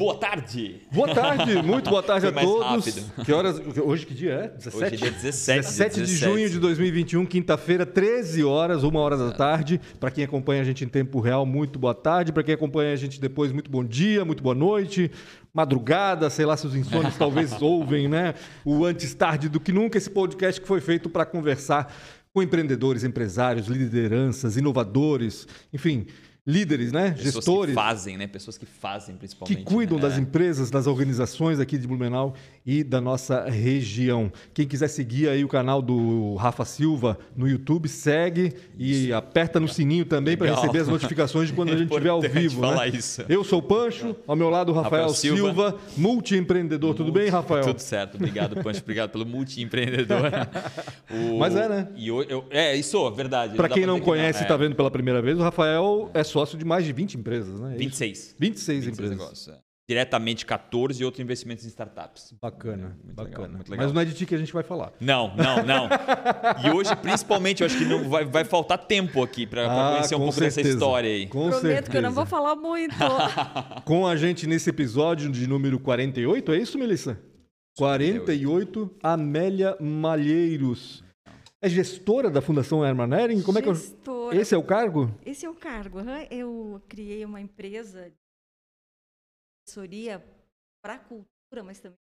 Boa tarde! Boa tarde, muito boa tarde Foi a todos. rápido. Que horas? Hoje que dia é? 17? Hoje é dia 17, 17 de 17. junho de 2021, quinta-feira, 13 horas, 1 hora da tarde. Para quem acompanha a gente em tempo real, muito boa tarde. Para quem acompanha a gente depois, muito bom dia, muito boa noite. Madrugada, sei lá se os insônios talvez ouvem, né? O antes tarde do que nunca, esse podcast que foi feito para conversar com empreendedores, empresários, lideranças, inovadores, enfim, líderes, né? Pessoas Gestores. que fazem, né? Pessoas que fazem, principalmente. que cuidam né? das É. empresas, das organizações aqui de Blumenau e da nossa região. Quem quiser seguir aí o canal do Rafa Silva no YouTube, segue e aperta no sininho também para receber as notificações de quando a gente estiver ao vivo. falar né? isso. Eu sou o Pancho, ao meu lado o Rafael, Rafael Silva, Silva. multiempreendedor. Tudo bem, Rafael? Tudo certo, obrigado, Pancho. Obrigado pelo multi-empreendedor. O- Mas é, né? E eu, eu- é, isso, verdade. Para quem não conhece e é. está vendo pela primeira vez, o Rafael é sócio de mais de 20 empresas, né? É isso? 26. 26 26 empresas. negócios, é. Diretamente 14 e outros investimentos em startups. Bacana, Muito bacana. legal, muito legal. Mas não é de ti que a gente vai falar. Não, não, não. E hoje, principalmente, eu acho que não vai, vai faltar tempo aqui para Ah, conhecer um pouco dessa certeza. história aí. Com Prometo certeza. que eu não vou falar muito. Com a gente nesse episódio de número 48, é isso, Melissa? 48, Amélia Malheiros. É gestora da Fundação Herman Hering? Como é que eu... Gestora. Esse é o cargo? Esse é o cargo. Eu criei uma empresa de assessoria para a cultura, mas também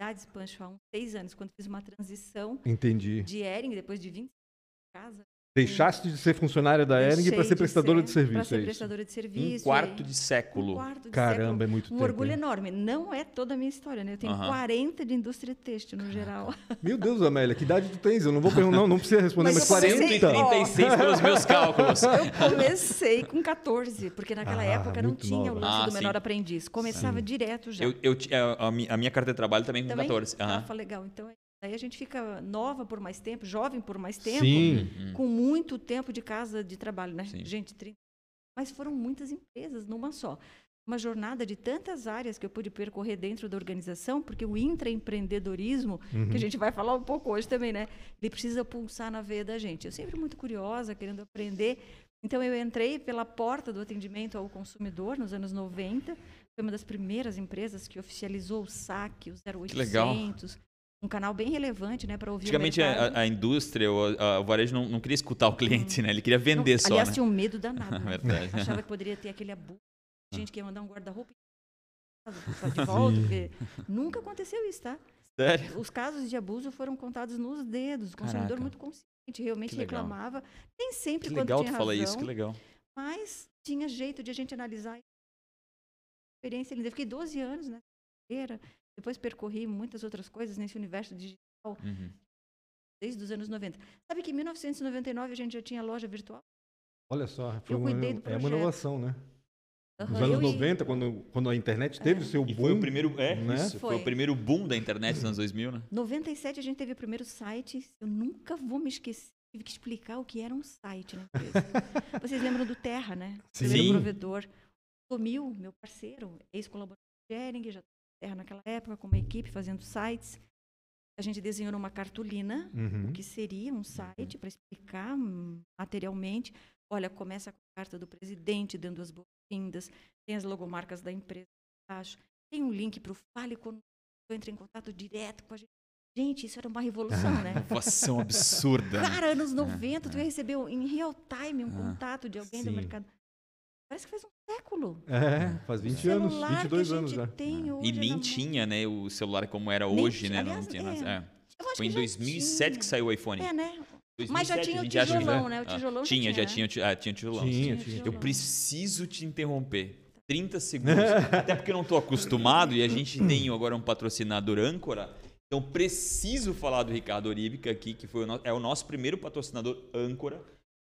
cidades, Pancho, há uns seis anos, quando fiz uma transição Entendi. de Ering, depois de 20 anos de casa. Deixaste de ser funcionária da Hering para ser prestadora de, Para serviço, ser é isso? prestadora de Um serviço. quarto e- de um século. quarto de Caramba, século. é muito Um tempo. orgulho hein? enorme. Não é toda a minha história, né? Eu tenho Aham. 40 de indústria têxtil no geral. Meu Deus, Amélia, que idade tu tens? Eu não vou perguntar, não, não precisa responder, mas, Mas eu 40. comecei- 136 pelos meus cálculos. Eu comecei com 14, porque naquela Ah, época não tinha nova. o lance Ah, do menor sim. aprendiz. Começava direto já. Eu, eu, ti- a, a mi- a minha carta de trabalho também com Também? 14. Aham. Rafa, legal. Então, aí a gente fica nova por mais tempo, jovem por mais tempo, Sim. com muito tempo de casa de trabalho, né? Sim. Gente, 30. Mas foram muitas empresas numa só. Uma jornada de tantas áreas que eu pude percorrer dentro da organização, porque o intraempreendedorismo, Uhum. que a gente vai falar um pouco hoje também, né? Ele precisa pulsar na veia da gente. Eu sempre muito curiosa, querendo aprender. Então, eu entrei pela porta do atendimento ao consumidor nos anos 90. Foi uma das primeiras empresas que oficializou o saque, o 0800. legal. Um canal bem relevante, né, para ouvir Antigamente a, a indústria, o, a- o varejo não, não queria escutar o cliente, né? Ele queria vender Não, só, Aliás, né? tinha um medo danado. né? Verdade. Achava que poderia ter aquele abuso. Gente que ia mandar um guarda-roupa de volta, porque nunca aconteceu isso, tá? Sério? Os casos de abuso foram contados nos dedos. O consumidor Caraca. muito consciente, realmente reclamava. Nem sempre Que quando legal tinha tu razão, isso, que legal. mas tinha jeito de a gente analisar. Experiência linda. Eu fiquei 12 anos nessa carreira. Depois percorri muitas outras coisas nesse universo digital Uhum. desde os anos 90. Sabe que em 1999 a gente já tinha loja virtual? Olha só, foi Eu uma, cuidei do é uma inovação, né? Nos Aham, anos eu e- 90, quando, quando a internet teve o seu E boom. foi o primeiro, é, né? isso, foi. Foi. o primeiro boom da internet nos anos 2000, né? 97 a gente teve o primeiro site. Eu nunca vou me esquecer. Tive que explicar o que era um site na empresa. Vocês lembram do Terra, né? O primeiro Sim. provedor. Tomil, meu parceiro, ex-colaborador de Gering, já Terra naquela época, com uma equipe fazendo sites. A gente desenhou numa cartolina Uhum. o que seria um site para explicar hum, materialmente. Olha, começa com a carta do presidente dando as boas-vindas, tem as logomarcas da empresa embaixo, tem um link para o Fale Conosco, entra em contato direto com a gente. Gente, isso era uma revolução, né? Inovação absurda. né? Cara, anos 90, tu recebeu em real time um Ah, contato de alguém sim. do mercado. Parece que faz um século. É, faz 20 anos, Celular 22 que a anos gente já. Tem E hoje nem na mão. tinha, né, o celular como era Nem hoje, tinha. né? Aliás, não tinha é. É. Foi em que já 2007 que tinha. saiu o iPhone. É, né? 2007, Mas já tinha o que tijolão, já- né? O tijolão já tinha, tinha, já né? tinha, ti- ah, tinha tijolão. Tinha, Tinha tinha. Eu preciso te interromper. 30 segundos. Até porque eu não estou acostumado e a gente tem agora um patrocinador âncora. Então preciso falar do Ricardo Oríbica aqui, que foi o no- é o nosso primeiro patrocinador âncora.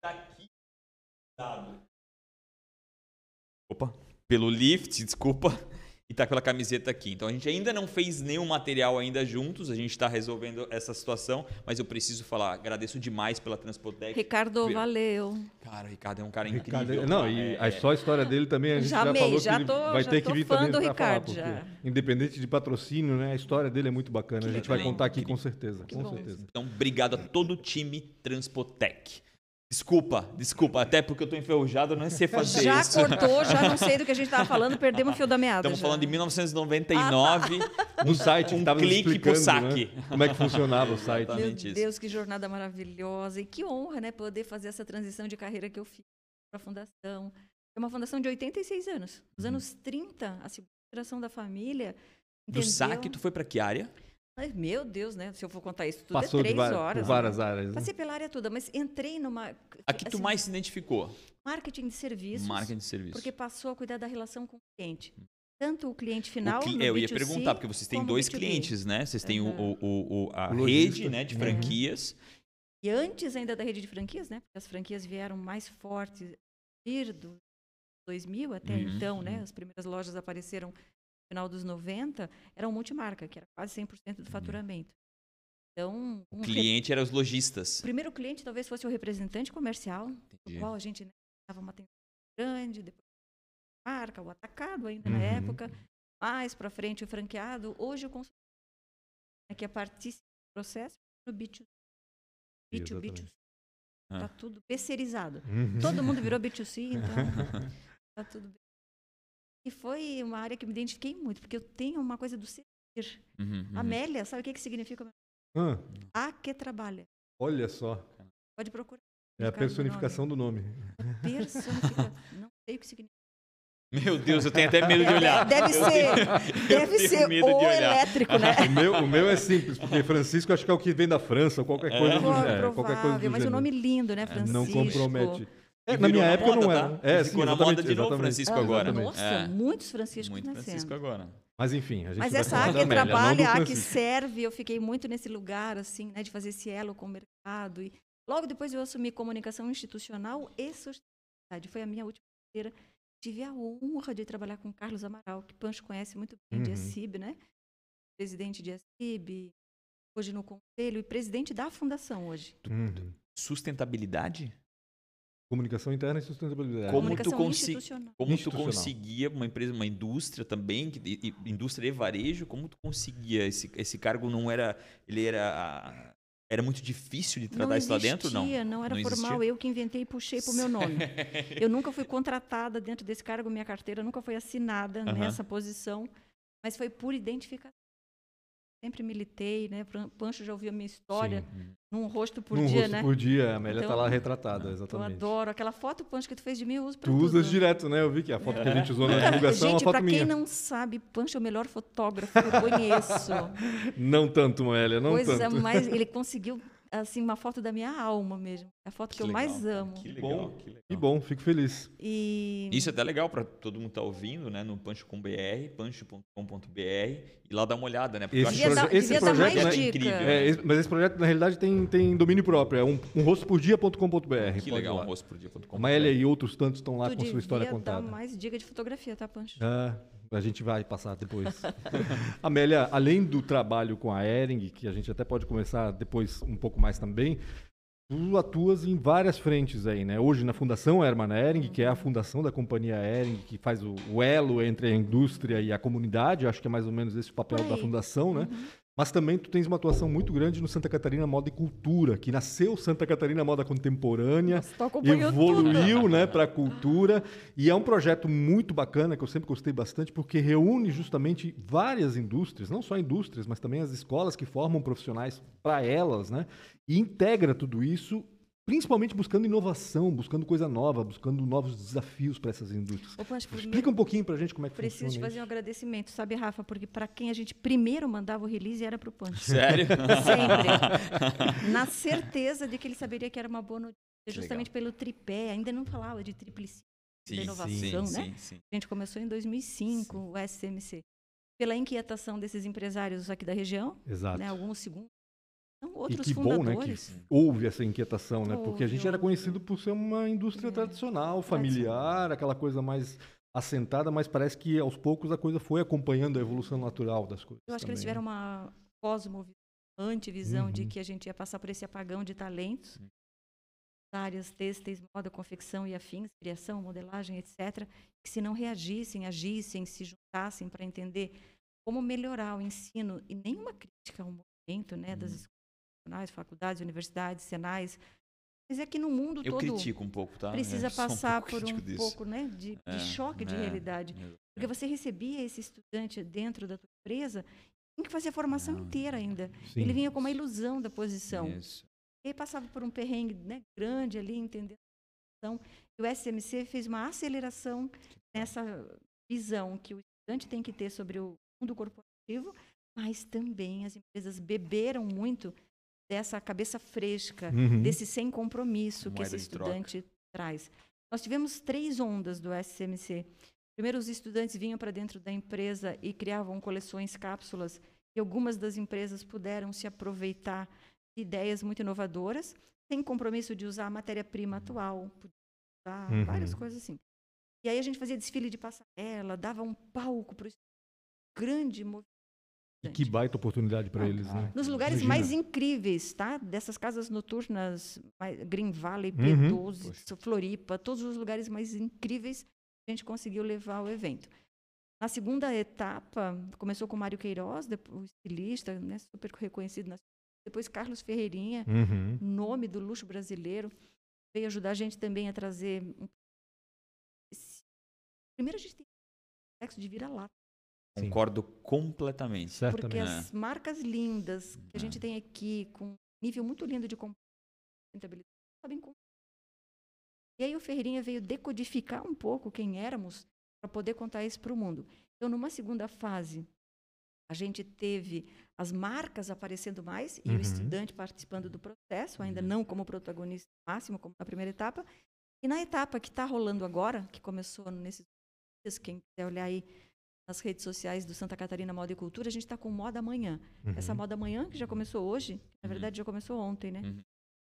Tá aqui dado. Opa, pelo lift, desculpa. E tá pela camiseta aqui. Então a gente ainda não fez nenhum material ainda juntos, a gente está resolvendo essa situação, mas eu preciso falar, agradeço demais pela Transpotec. Ricardo, valeu. Cara, o Ricardo é um cara Ricardo, incrível. não, cara. e É- a só a história dele também a gente Já já, amei, falou já que ele tô- vai já ter tô que vir fã também do Ricardo, falar, já. porque independente de patrocínio, né, a história dele é muito bacana. a gente vai legal. contar aqui Incrível. com certeza, Que com bom. certeza. Então, obrigado a todo o time Transpotec. Desculpa, desculpa. Até porque eu tô enferrujado, eu não sei fazer Já isso. cortou, já não sei do que a gente estava falando, perdemos o fio da meada. Estamos já. falando de 1999. No site um que tava clique pro saque. né, Como é que funcionava o site. Meu isso. Deus, que jornada maravilhosa. E que honra, né, poder fazer essa transição de carreira que eu fiz para a fundação. É uma fundação de 86 anos. Nos Uhum. anos 30, a segunda geração da família. Do entendeu? saque, tu foi para que área? Ai, Meu Deus, né? Se eu for contar isso tudo, Passou é de três va- por horas. várias né? áreas. né? Passei pela área toda, mas entrei numa. A que tu assim, mais se identificou? Marketing de serviços. Marketing de serviço. Porque passou a cuidar da relação com o cliente. Tanto o cliente final. O cli- no eu ia B2C, perguntar, porque vocês têm dois B2B. clientes, né? Vocês têm o- Aham. o, o- a rede né, de Uhum. franquias. E antes ainda da rede de franquias, né? Porque as franquias vieram mais fortes a partir do 2000 até Uhum, então, né? uhum. As primeiras lojas apareceram final dos 90, eram multimarca, que era quase 100% do faturamento. Então, Uhum. O um re- cliente eram os lojistas. o primeiro cliente talvez fosse o representante comercial, Entendi. no qual a gente né, dava uma atenção grande, depois a marca, o atacado ainda na Uhum. época, mais para frente o franqueado, hoje o consumidor né, que é participa do processo no B2B, B2B, Exatamente. Ah. tá tudo terceirizado. Uhum. Todo mundo virou B2C, então tá tudo bem. E foi uma área que me identifiquei muito, porque eu tenho uma coisa do servir. Uhum, uhum. Amélia, sabe o que, que significa? Ah, A que trabalha. olha só. Pode procurar. É a do personificação do nome. nome. Personifica. Não sei o que significa. Meu Deus, eu tenho até medo de olhar. Deve Eu ser, tenho- deve ser o elétrico, né? O meu, o meu é simples, porque Francisco acho que é o que vem da França, ou qualquer coisa do, Pro- é, qualquer coisa do mas o gênero. nome lindo, né, Francisco? Não compromete. É, na minha época moda, não era. tá? É, Ficou sim, na moda de novo exatamente. Francisco Ah, agora. Nossa, É. muitos Franciscos Muito nascendo. Francisco agora. Mas enfim, a gente Mas essa falar A da que do trabalha, a que serve, eu fiquei muito nesse lugar, assim, né, de fazer esse elo com o mercado. E logo depois eu assumi comunicação institucional e sustentabilidade. Foi a minha última carreira. Tive a honra de trabalhar com o Carlos Amaral, que Pancho conhece muito bem, de Uhum. ACIB, né? Presidente de ACIB, hoje no conselho e presidente da fundação hoje. Uhum. Sustentabilidade? Comunicação interna e sustentabilidade. Como tu comunicação consi- institucional. Como tu conseguia, uma empresa, uma indústria também, que- e- indústria e varejo, como tu conseguia? Esse, esse cargo não era. Ele era. Era muito difícil de tratar não isso lá dentro? Não. existia, não era Não formal. existia? Eu que inventei e puxei para o meu nome. Eu nunca fui contratada dentro desse cargo, minha carteira nunca foi assinada nessa posição, mas foi por identificação. Sempre militei, né? Pan- Pancho já ouviu a minha história, Sim. num rosto por Num dia, rosto né? por dia, a Amélia tá Então, lá retratada, Eu exatamente. adoro. Aquela foto, Pancho, que tu fez de mim, eu uso Tu para tudo. usas direto, né? Eu vi que a foto que a gente usou na divulgação é uma Gente, para foto quem minha. não sabe, Pancho é o melhor fotógrafo que eu conheço. Não tanto, Amélia, não Coisa tanto. mais. Ele conseguiu, assim, uma foto da minha alma mesmo. É a foto que, eu mais legal, amo. Que Bom. legal, que legal. Que bom, fico feliz. E Isso é até legal para todo mundo que tá ouvindo, né? No pancho.com.br, pancho.com.br e lá dar uma olhada, né? Porque Esse eu dar, proje- esse projeto, mais né, dica. incrível. É, esse- mas esse projeto, na realidade, tem, tem domínio próprio. É um, um rostpordia.com.br. que legal, um rosto por dia.com. A Amélia e outros tantos estão lá tu com sua história contada. dar mais dica de fotografia, tá, Pancho? Ah, a gente vai passar depois. Amélia, além do trabalho com a Ering, que a gente até pode começar depois um pouco mais também, tu atuas em várias frentes aí, né? Hoje na Fundação Herman Ering, que é a fundação da companhia Ering, que faz o, o elo entre a indústria e a comunidade, acho que é mais ou menos esse o papel Por da fundação, né? Uhum. Mas também tu tens uma atuação muito grande no Santa Catarina Moda e Cultura, que nasceu Santa Catarina Moda Contemporânea, Nossa, tudo. evoluiu né, para a cultura e é um projeto muito bacana que eu sempre gostei bastante porque reúne justamente várias indústrias, não só indústrias, mas também as escolas que formam profissionais para elas, né? E integra tudo isso, principalmente buscando inovação, buscando coisa nova, buscando novos desafios para essas indústrias. Pancho, Explica primeiro, um pouquinho para a gente como é que preciso funciona fazer um isso. agradecimento, sabe, Rafa? Porque para quem a gente primeiro mandava o release era pro Pancho. Sério? Sempre. Na certeza de que ele saberia que era uma boa notícia, justamente pelo tripé. Ainda não falava de triplicina. da inovação, sim, né? sim, sim. A gente começou em 2005, o SMC. Pela inquietação desses empresários aqui da região, Exato. né, alguns segundos, E outros que bom, né, fundadores. que houve essa inquietação, né? Porque a gente era conhecido por ser uma indústria É. tradicional, familiar, aquela coisa mais assentada, mas parece que aos poucos a coisa foi acompanhando a evolução natural das coisas. Eu acho que eles também, tiveram uma cosmovisão, antivisão de Uhum. que a gente ia passar por esse apagão de talentos. Áreas têxteis, moda, confecção e afins, criação, modelagem, etc. Que se não reagissem, agissem, se juntassem para entender como melhorar o ensino e nenhuma crítica ao movimento né, das Uhum. escolas, nacionais, faculdades, universidades, senais, Mas é que no mundo Eu todo critico um pouco, tá? precisa Eu um passar pouco por um disso. pouco né, de, de É, choque de é, realidade. é. Porque você recebia esse estudante dentro da tua empresa, tem que fazer a formação Não. inteira ainda. Sim. Ele vinha com uma ilusão da posição. Isso. E passava por um perrengue né, grande ali, entendendo a situação. E o SMC fez uma aceleração nessa visão que o estudante tem que ter sobre o mundo corporativo, mas também as empresas beberam muito dessa cabeça fresca, Uhum. desse sem compromisso que esse estudante traz. Nós tivemos três ondas do SMC. Primeiro, os estudantes vinham para dentro da empresa e criavam coleções cápsulas, e algumas das empresas puderam se aproveitar de ideias muito inovadoras, sem compromisso de usar a matéria-prima atual, usar Uhum. várias coisas assim. E aí a gente fazia desfile de passarela, dava um palco para o grande movimento. E que baita oportunidade para eles, né? Nos lugares Imagina. mais incríveis, tá? Dessas casas noturnas, Green Valley, Uhum. P12, Floripa, todos os lugares mais incríveis, a gente conseguiu levar o evento. Na segunda etapa, começou com Mário Queiroz, o estilista, né, super reconhecido. na- Depois Carlos Ferreirinha, Uhum. nome do luxo brasileiro, veio ajudar a gente também a trazer. Primeiro a gente tem sexo de vira-lata. Sim. Concordo completamente. Porque Certamente. as marcas lindas que a gente É. tem aqui, com nível muito lindo de sustentabilidade, sabem como. E aí o Ferreirinha veio decodificar um pouco quem éramos para poder contar isso para o mundo. Então, numa segunda fase, a gente teve as marcas aparecendo mais e Uhum. o estudante participando do processo, ainda Uhum. não como protagonista máximo, como na primeira etapa. E na etapa que está rolando agora, que começou nesses dias, quem quiser olhar aí nas redes sociais do Santa Catarina Moda e Cultura, a gente está com Moda Amanhã. Essa Uhum. Moda Amanhã, que já começou hoje, na Uhum. verdade já começou ontem, né? Uhum.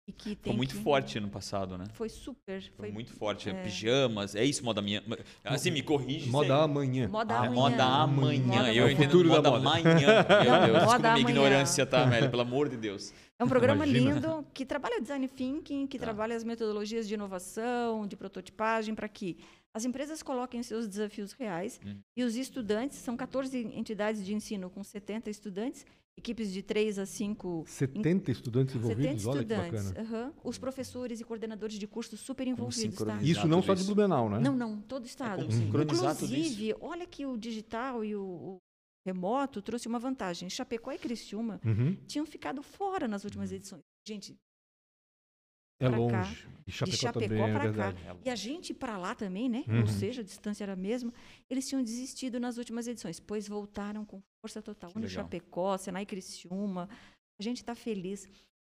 E que Foi tem muito que- forte ano passado, né? Foi super. Foi Foi muito forte. é. Pijamas, é isso, moda minha. Assim, me corrige. Moda sempre. amanhã. Moda Ah, amanhã. moda amanhã. Moda eu amanhã. entendo futuro da moda moda. amanhã. Meu Deus, moda minha amanhã. ignorância, tá, Amélia? Pelo amor de Deus. É um programa Imagina. lindo que trabalha design thinking, que Tá. trabalha as metodologias de inovação, de prototipagem, para que as empresas coloquem seus desafios reais Uhum. e os estudantes, são 14 entidades de ensino com 70 estudantes, equipes de 3 a 5 70 estudantes 70 envolvidos, olha que estudantes. bacana. aham. Os professores e coordenadores de cursos super envolvidos, tá? Isso não só de. Blumenau, né? Não, não, todo o estado. sincronizar tudo isso. Inclusive, olha que o digital e o, o remoto trouxe uma vantagem. Chapecó e Criciúma Uhum. tinham ficado fora nas últimas edições. Gente, É pra cá, longe. E Chapecó, Chapecó também, é cá. verdade. E a gente para lá também, né? Uhum. Ou seja, a distância era a mesma. Eles tinham desistido nas últimas edições, pois voltaram com força total. Que No legal. Chapecó, Senai Criciúma. A gente está feliz.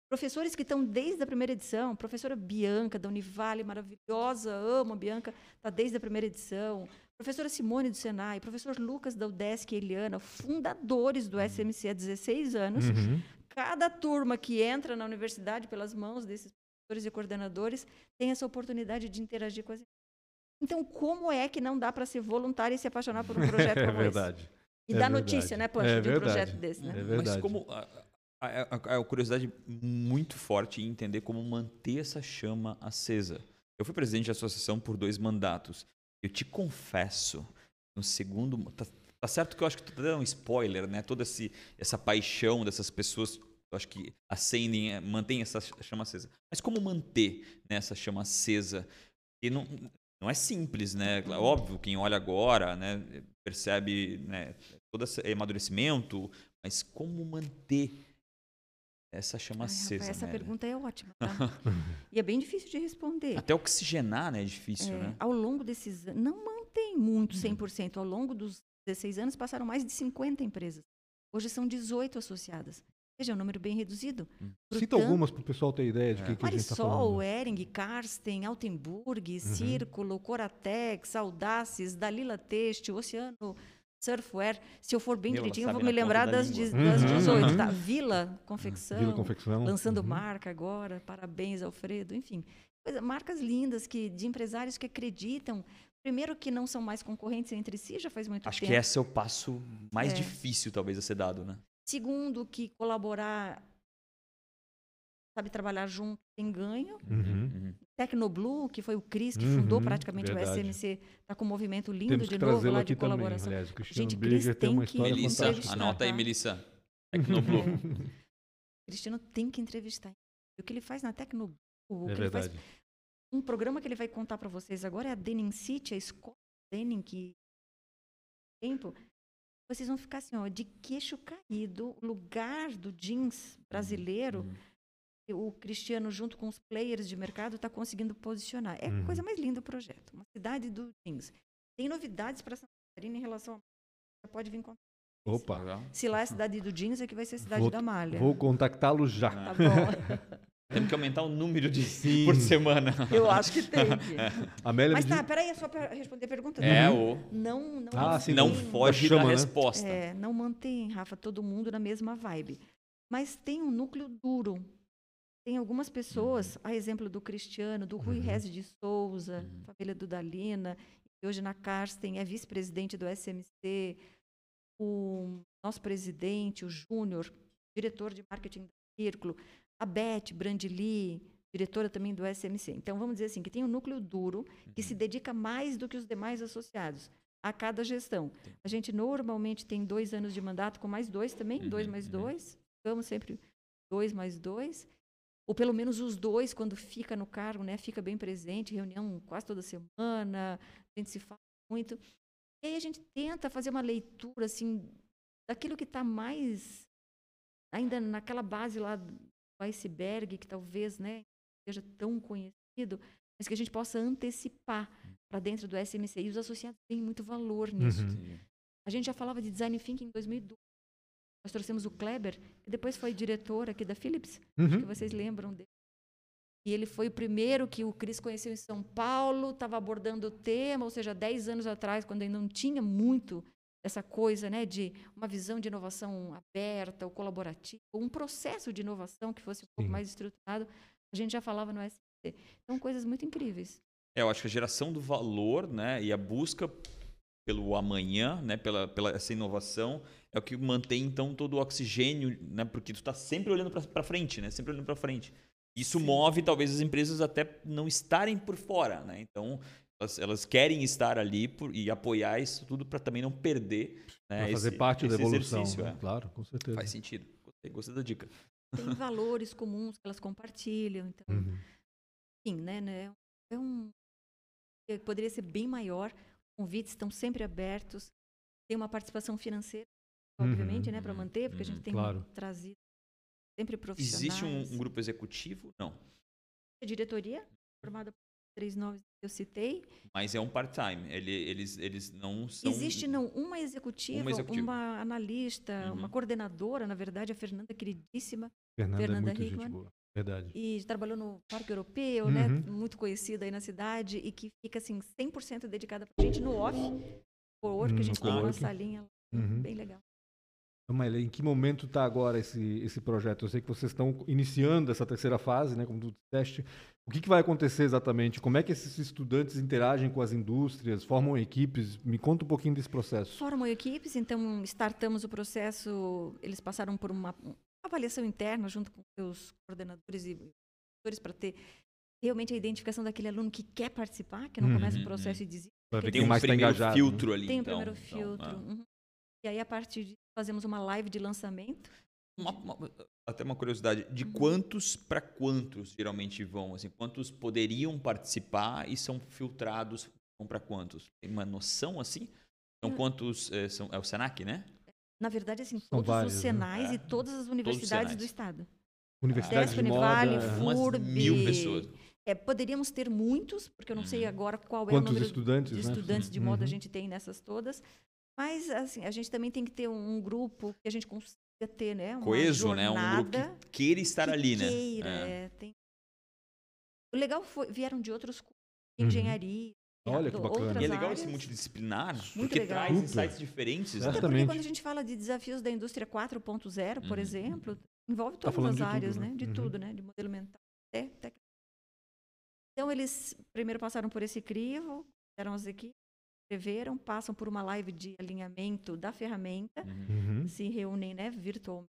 Professores que estão desde a primeira edição, professora Bianca da Univale, maravilhosa, amo a Bianca, está desde a primeira edição. Professora Simone do Senai, professor Lucas da UDESC e Eliana, fundadores do SMC há 16 anos. Uhum. Cada turma que entra na universidade pelas mãos desses professores e coordenadores tem essa oportunidade de interagir com as Então, como é que não dá para ser voluntário e se apaixonar por um projeto É como verdade. esse? E É dar verdade. notícia, né, Pancho, É de um verdade. projeto desse, né? É verdade. Mas como a, a, a- a curiosidade muito forte em entender como manter essa chama acesa. Eu fui presidente de associação por dois mandatos. Eu te confesso, no segundo, tá, tá certo que eu acho que tu tá dando um spoiler, né? Toda esse, essa paixão dessas pessoas, eu acho que acendem, eh, mantém essa chama acesa. Mas como manter né, essa chama acesa? E não, não é simples, né? Óbvio, quem olha agora, né, percebe, né, todo esse amadurecimento, mas como manter essa chama Ai, acesa? rapaz, essa Amélia? pergunta é ótima, tá? e é bem difícil de responder. Até oxigenar, né, é difícil, É, né? Ao longo desses anos, não mantém muito Uhum. 100%. Ao longo dos 16 anos, passaram mais de 50 empresas. Hoje são 18 associadas. Veja, é um número bem reduzido. Cita Portanto, algumas para o pessoal ter ideia de É. que, que a gente está Marisol, falando. Ering, Karsten, Altenburg, Uhum. Círculo, Coratex, Audaces, Dalila Têxtil, Oceano, Surfwear. Se eu for bem direitinho, eu vou me lembrar da das, de- das Uhum. 18, tá? Vila Confecção, Vila Confecção. lançando Uhum. marca agora. Parabéns, Alfredo. Enfim, coisa- marcas lindas que de empresários que acreditam. Primeiro que não são mais concorrentes entre si, já faz muito Acho tempo. que esse é o passo mais É. difícil, talvez, a ser dado, né? Segundo que colaborar, sabe trabalhar junto, tem ganho. Uhum. Uhum. Tecnoblue, que foi o Cris que fundou Uhum, praticamente verdade. o SMC, está com um movimento lindo Temos de novo lá aqui de também. colaboração. Aliás, o Cristiano Gente, Cris tem que Melissa, anota aí, tá? Melissa. Tecnoblue. Cristiano tem que entrevistar. O que ele faz na Tecnoblue o É que ele faz verdade. um programa que ele vai contar para vocês agora é a Denim City, a escola Denim que tempo vocês vão ficar assim, ó, de queixo caído, o lugar do jeans brasileiro, Uhum. o Cristiano junto com os players de mercado está conseguindo posicionar. É a Uhum. coisa mais linda do projeto, uma cidade do jeans. Tem novidades para Santa Catarina em relação a já pode vir contar. Opa. Se lá é a cidade do jeans, aqui vai ser a cidade Vou- da malha. vou contactá-lo já. Tá bom. Temos que aumentar o número de Sim. por semana. Eu acho que tem. que. Amélia Mas tá, peraí, é só para responder a pergunta. É, não, o não, não, Ah, sim, não foge chama, da né? resposta. É, não mantém, Rafa, todo mundo na mesma vibe. Mas tem um núcleo duro. Tem algumas pessoas, a exemplo do Cristiano, do Rui Uhum. Rez de Souza, Uhum. família do Dalina, que hoje na Carsten é vice-presidente do SMC, o nosso presidente, o Júnior, diretor de marketing do Círculo, a Beth Brandili, diretora também do SMC. Então, vamos dizer assim, que tem um núcleo duro que se dedica mais do que os demais associados a cada gestão. A gente normalmente tem dois anos de mandato com mais dois também, dois Uhum, mais uhum. dois. Ficamos sempre dois mais dois. Ou pelo menos os dois, quando fica no cargo, né? Fica bem presente, reunião quase toda semana, a gente se fala muito. E aí a gente tenta fazer uma leitura, assim, daquilo que está mais ainda naquela base lá do iceberg, que talvez, né, seja tão conhecido, mas que a gente possa antecipar para dentro do SMC. E os associados têm muito valor nisso. Uhum. A gente já falava de design thinking em 2002. Nós trouxemos o Kleber, que depois foi diretor aqui da Philips, acho que Uhum. vocês lembram dele. E ele foi o primeiro que o Cris conheceu em São Paulo, estava abordando o tema, ou seja, 10 anos atrás, quando ainda não tinha muito essa coisa né, de uma visão de inovação aberta ou colaborativa, um processo de inovação que fosse um pouco Sim. mais estruturado, a gente já falava no SC. Então, coisas muito incríveis. É, eu acho que a geração do valor, né, e a busca pelo amanhã, né, pela, pela essa inovação é o que mantém então todo o oxigênio, né, porque tu está sempre olhando para frente, né, sempre olhando para frente. Isso move talvez as empresas até não estarem por fora, né? Então elas, elas querem estar ali por- e apoiar isso tudo para também não perder, né, Pra fazer esse- parte da esse evolução. exercício, né? é. Claro, com certeza. Faz sentido. Gostei, gostei da dica. Tem valores comuns que elas compartilham. Então, Uhum. enfim, né, né? É um que poderia ser bem maior. Convites estão sempre abertos. Tem uma participação financeira, Uhum, obviamente, né, para uhum, manter, porque a gente uhum, tem claro. trazido sempre profissionais. Existe um, um grupo executivo? Não. A diretoria formada por três nomes que eu citei. Mas é um part-time. Ele, eles, eles não são. Existe não uma executiva, Uma executiva. uma analista, Uhum. uma coordenadora, na verdade, a Fernanda queridíssima, Fernanda, é Fernanda gente Hickman. boa. Verdade. e trabalhou no Parque Europeu, né, Uhum. muito conhecida aí na cidade e que fica assim 100% dedicada pra gente no off, co-work, Hum, a gente tem uma salinha lá, Uhum. bem legal. Então, Maíla, em que momento está agora esse, esse projeto? Eu sei que vocês estão iniciando essa terceira fase, né, como tu disseste. O que, que vai acontecer exatamente? Como é que esses estudantes interagem com as indústrias, formam equipes? Me conta um pouquinho desse processo. Formam equipes, então startamos o processo, eles passaram por uma avaliação interna junto com seus coordenadores e professores para ter realmente a identificação daquele aluno que quer participar, que não Uhum, começa o uhum. processo e desiste. Tem um mais está primeiro engajado. né? filtro ali. Tem o então. primeiro Então, filtro. ah. uhum. E aí, a partir disso, fazemos uma live de lançamento. Uma- uma- até uma curiosidade, de Uhum. quantos para quantos geralmente vão? Assim, quantos poderiam participar e são filtrados vão para quantos? Tem uma noção assim? São Eu- quantos? eh, são, é o Senac, né? Na verdade, assim, São todos vários, os né? senais É. e todas as universidades do estado. Universidade Desp, de Univale, moda. Fu- Umas FURB. mil pessoas. É, poderíamos ter muitos, porque eu não sei Uhum. agora qual é o Quantos número estudantes, de né? estudantes de moda a Uhum. gente tem nessas todas. Mas, assim, a gente também tem que ter um grupo que a gente consiga ter, né? Uma Coeso, né? Um grupo jornada que queira estar que ali, né? queira, É. é, tem- O legal foi, vieram de outros cursos, de Uhum. engenharia, Olha que bacana. E é legal áreas. esse multidisciplinar, Muito porque legal. traz Super. insights diferentes. né? Até porque Exatamente. quando a gente fala de desafios da indústria 4.0, por Uhum. exemplo, envolve Tá todas falando as de tudo, áreas, né? né? De Uhum. tudo, né? De modelo mental até tecnologia. Então, eles primeiro passaram por esse crivo, eram as equipes, escreveram, passam por uma live de alinhamento da ferramenta. Uhum. se reúnem né, virtualmente,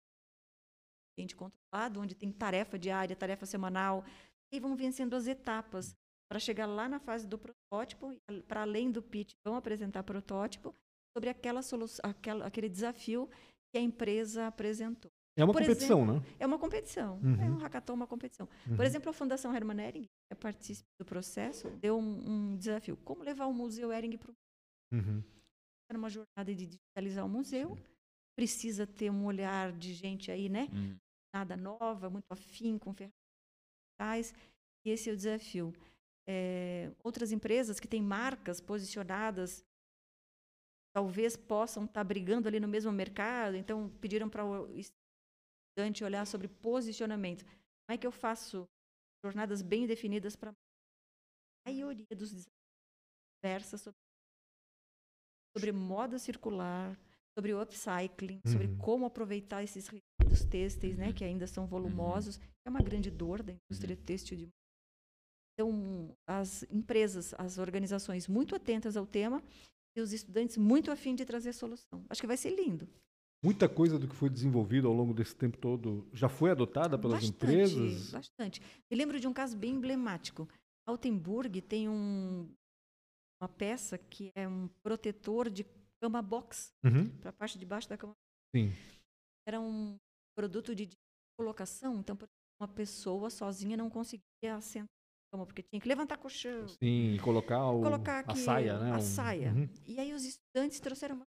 ambiente controlado, onde tem tarefa diária, tarefa semanal, e vão vencendo as etapas para chegar lá na fase do protótipo, para além do pitch, vão apresentar protótipo sobre aquela solução, aquela, aquele desafio que a empresa apresentou. É uma Por competição, né? É uma competição. Uhum. É um hackathon, uma competição. Uhum. Por exemplo, a Fundação Hermann Hering, que é partícipe do processo, deu um, um desafio. Como levar o Museu Hering para Uhum. uma jornada de digitalizar o museu? Precisa ter um olhar de gente aí, né? Hum. Nada nova, muito afim com ferramentas digitais. E esse é o desafio. É, outras empresas que têm marcas posicionadas talvez possam estar brigando ali no mesmo mercado, então pediram para o estudante olhar sobre posicionamento. Como é que eu faço jornadas bem definidas para a maioria dos desafios versa sobre, sobre moda circular, sobre upcycling, sobre Uhum. como aproveitar esses resíduos têxteis, né, que ainda são volumosos, que é uma grande dor da indústria têxtil de então, as empresas, as organizações muito atentas ao tema e os estudantes muito afim de trazer solução. Acho que vai ser lindo. Muita coisa do que foi desenvolvido ao longo desse tempo todo já foi adotada pelas bastante, empresas? Bastante. Me lembro de um caso bem emblemático. Altenburg tem um, uma peça que é um protetor de cama box Uhum. para a parte de baixo da cama. Sim. Era um produto de colocação, então uma pessoa sozinha não conseguia assentar na cama, porque tinha que levantar colchão, Sim, e colocar, o, colocar aqui a saia, né? a Um- saia. Uhum. E aí os estudantes trouxeram uma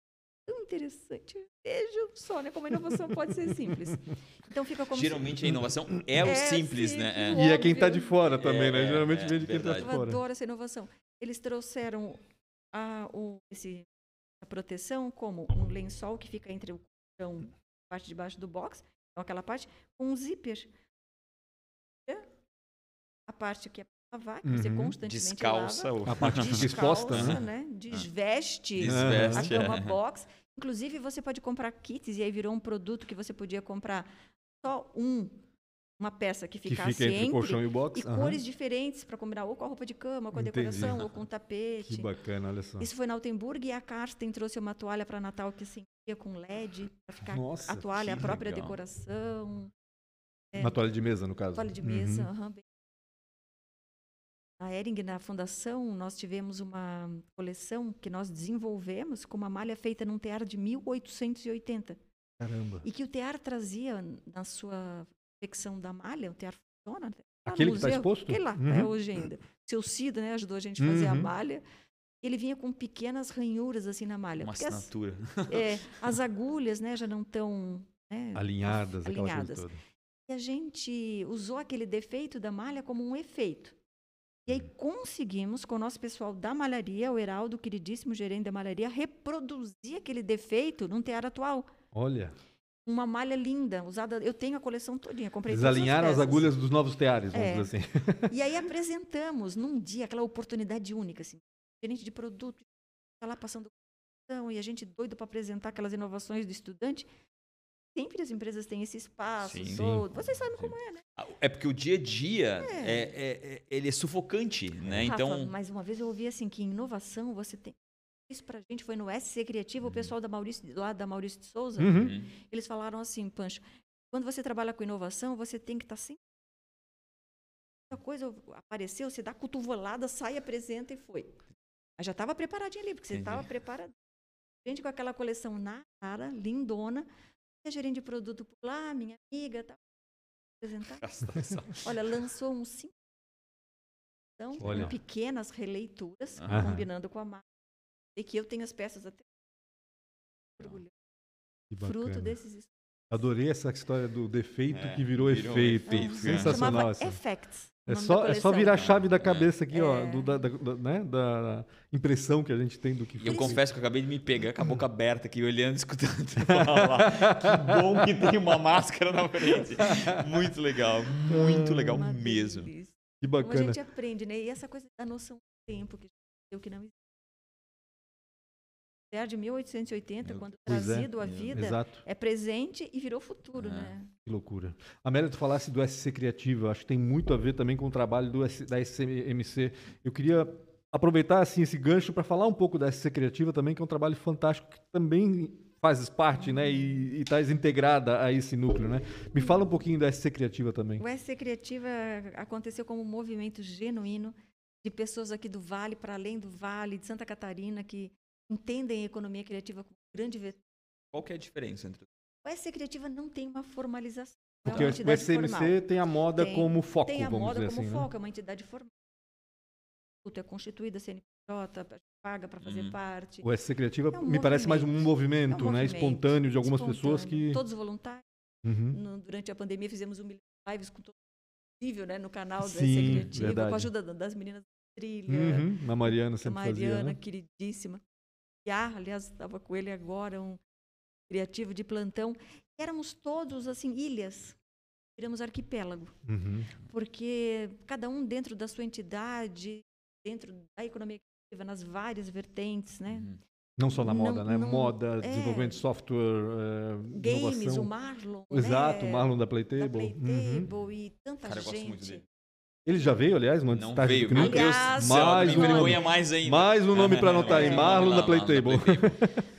interessante. Vejam só, né? Como a inovação pode ser simples. Então fica como se- Geralmente a inovação é o É simples, né? É. simples. E é quem está de fora também, né? É, Geralmente é, vem de quem está de verdade. Eu fora. adoro essa inovação. Eles trouxeram a, o, esse, a proteção como um lençol que fica entre o colchão e a parte de baixo do box, então aquela parte, com um zíper. A parte que é para lavar, que você Uhum. constantemente Descalça lava. A parte que fica exposta, Descalça, né? Desveste, Desveste, a cama é. box. Inclusive, você pode comprar kits, e aí virou um produto que você podia comprar só um, uma peça que Que ficasse fica entre o colchão e o box. e aham. cores diferentes para combinar ou com a roupa de cama, ou com a Entendi. decoração, ou com o tapete. Que bacana, olha só. Isso foi na Altenburg e a Karsten trouxe uma toalha para Natal que acendia com LED, para ficar Nossa, a toalha, a que própria legal. decoração. É, Uma toalha de mesa, no caso. toalha de Uhum. mesa. aham, bem. Na Ering, na fundação, nós tivemos uma coleção que nós desenvolvemos com uma malha feita num tear de 1880. Caramba. E que o tear trazia na sua secção da malha, o tear funciona. tá no Aquele que está museu, exposto? Aquele lá, Uhum. é hoje ainda. Seu Cida, né, ajudou a gente a fazer a Uhum. malha. Ele vinha com pequenas ranhuras assim na malha. Uma porque as, assinatura. é, as agulhas né, já não estão né, Alinhadas, aquela alinhadas. coisa toda. E a gente usou aquele defeito da malha como um efeito. E aí conseguimos, com o nosso pessoal da malharia, o Heraldo, queridíssimo gerente da malharia, reproduzir aquele defeito num tear atual. Olha, Uma malha linda, usada. Eu tenho a coleção todinha, comprei eles alinharam as agulhas dos novos teares, vamos É. dizer assim. E aí apresentamos num dia aquela oportunidade única, assim, gerente de produto, está lá passando e a gente doido para apresentar aquelas inovações do estudante. Sempre as empresas têm esse espaço Sim. todo. Vocês sabem Sim. como é, né? É porque o dia a dia É. é, é- é- ele é sufocante, né? Rafa, Então, mais uma vez eu ouvi assim que inovação você tem isso pra gente foi no SC Criativo, o pessoal da Maurício, lá da Maurício de Souza, Uhum. Hum, eles falaram assim, Pancho, quando você trabalha com inovação, você tem que estar sempre a coisa apareceu, você dá cotovelada, sai, apresenta e foi. Mas já estava preparadinho ali, porque você estava preparado. Gente com aquela coleção na cara, lindona, a gerente de produto por lá, minha amiga, tá apresentar. Olha, lançou um cinco então, Olha. pequenas releituras, Aham. combinando com a marca. E que eu tenho as peças até fruto desses estudos. Adorei essa história do defeito É, que virou, virou um efeito. efeito, é. Sensacional Chamava essa. Effects. É só, é só virar a chave da É. cabeça aqui, ó, É. do- da, da- da- né, da impressão que a gente tem do que E eu confesso que eu acabei de me pegar com a boca aberta aqui, olhando, escutando. Que bom que tem uma máscara na frente. Muito legal, muito legal Uma mesmo. delícia. Que Como a bacana. gente aprende, né? E essa coisa da noção do tempo que eu que não existe. De 1880, quando Pois é. trazido à vida, Exato, é presente e virou futuro, É. né? que loucura. Amélia, tu falasse do SC Criativo, acho que tem muito a ver também com o trabalho do da SCMC. Eu queria aproveitar assim esse gancho para falar um pouco da SC Criativa também, que é um trabalho fantástico que também fazes parte, né, e estás integrada a esse núcleo, né? Me fala um pouquinho da SC Criativa também. O SC Criativa aconteceu como um movimento genuíno de pessoas aqui do Vale, para além do Vale, de Santa Catarina, que entendem a economia criativa como um grande vetor. Qual que é a diferença entre O SC Criativa não tem uma formalização. é Porque uma o SCMC formal. tem a moda Tem- como foco, Tem a moda como assim. né? foco, é uma entidade formal. É constituída, CNPJ, paga para fazer Uhum. parte. O SC Criativa É um me parece mais um movimento. É um né? movimento Espontâneo de algumas pessoas espontâneo. que. Todos voluntários. Uhum. No- durante a pandemia fizemos um milhão de lives com todo possível, né? No canal do Sim, SC Criativa, verdade. com a ajuda da- das meninas da trilha. Uhum. A Mariana a sempre Mariana, fazia, né? queridíssima. Ah, aliás, estava com ele agora, um criativo de plantão. Éramos todos, assim, ilhas. Viramos arquipélago. Uhum. Porque cada um dentro da sua entidade, dentro da economia criativa, nas várias vertentes, né? Uhum. Não só na Não- moda, né? não- Moda, é. desenvolvimento de software, eh, Games, inovação. o Marlon. Exato, né? o Marlon da Da Playtable. Uhum. Playtable e tanta Cara, eu gosto gente. muito dele. Ele já veio, aliás, no Não veio, meu Knuckles? Deus do céu, mais me um vergonha mais ainda. Mais um nome pra anotar aí, Marlon da Playtable.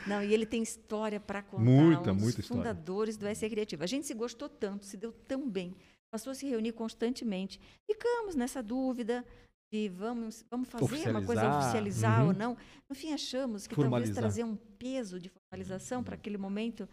Não, e ele tem história para contar. Muita, um muita história. fundadores do SE Criativa. A gente se gostou tanto, se deu tão bem, passou a se reunir constantemente. Ficamos nessa dúvida de vamos, vamos fazer uma coisa Oficializar, uhum. ou não. No fim, achamos que talvez Formalizar. trazer um peso de formalização para aquele momento,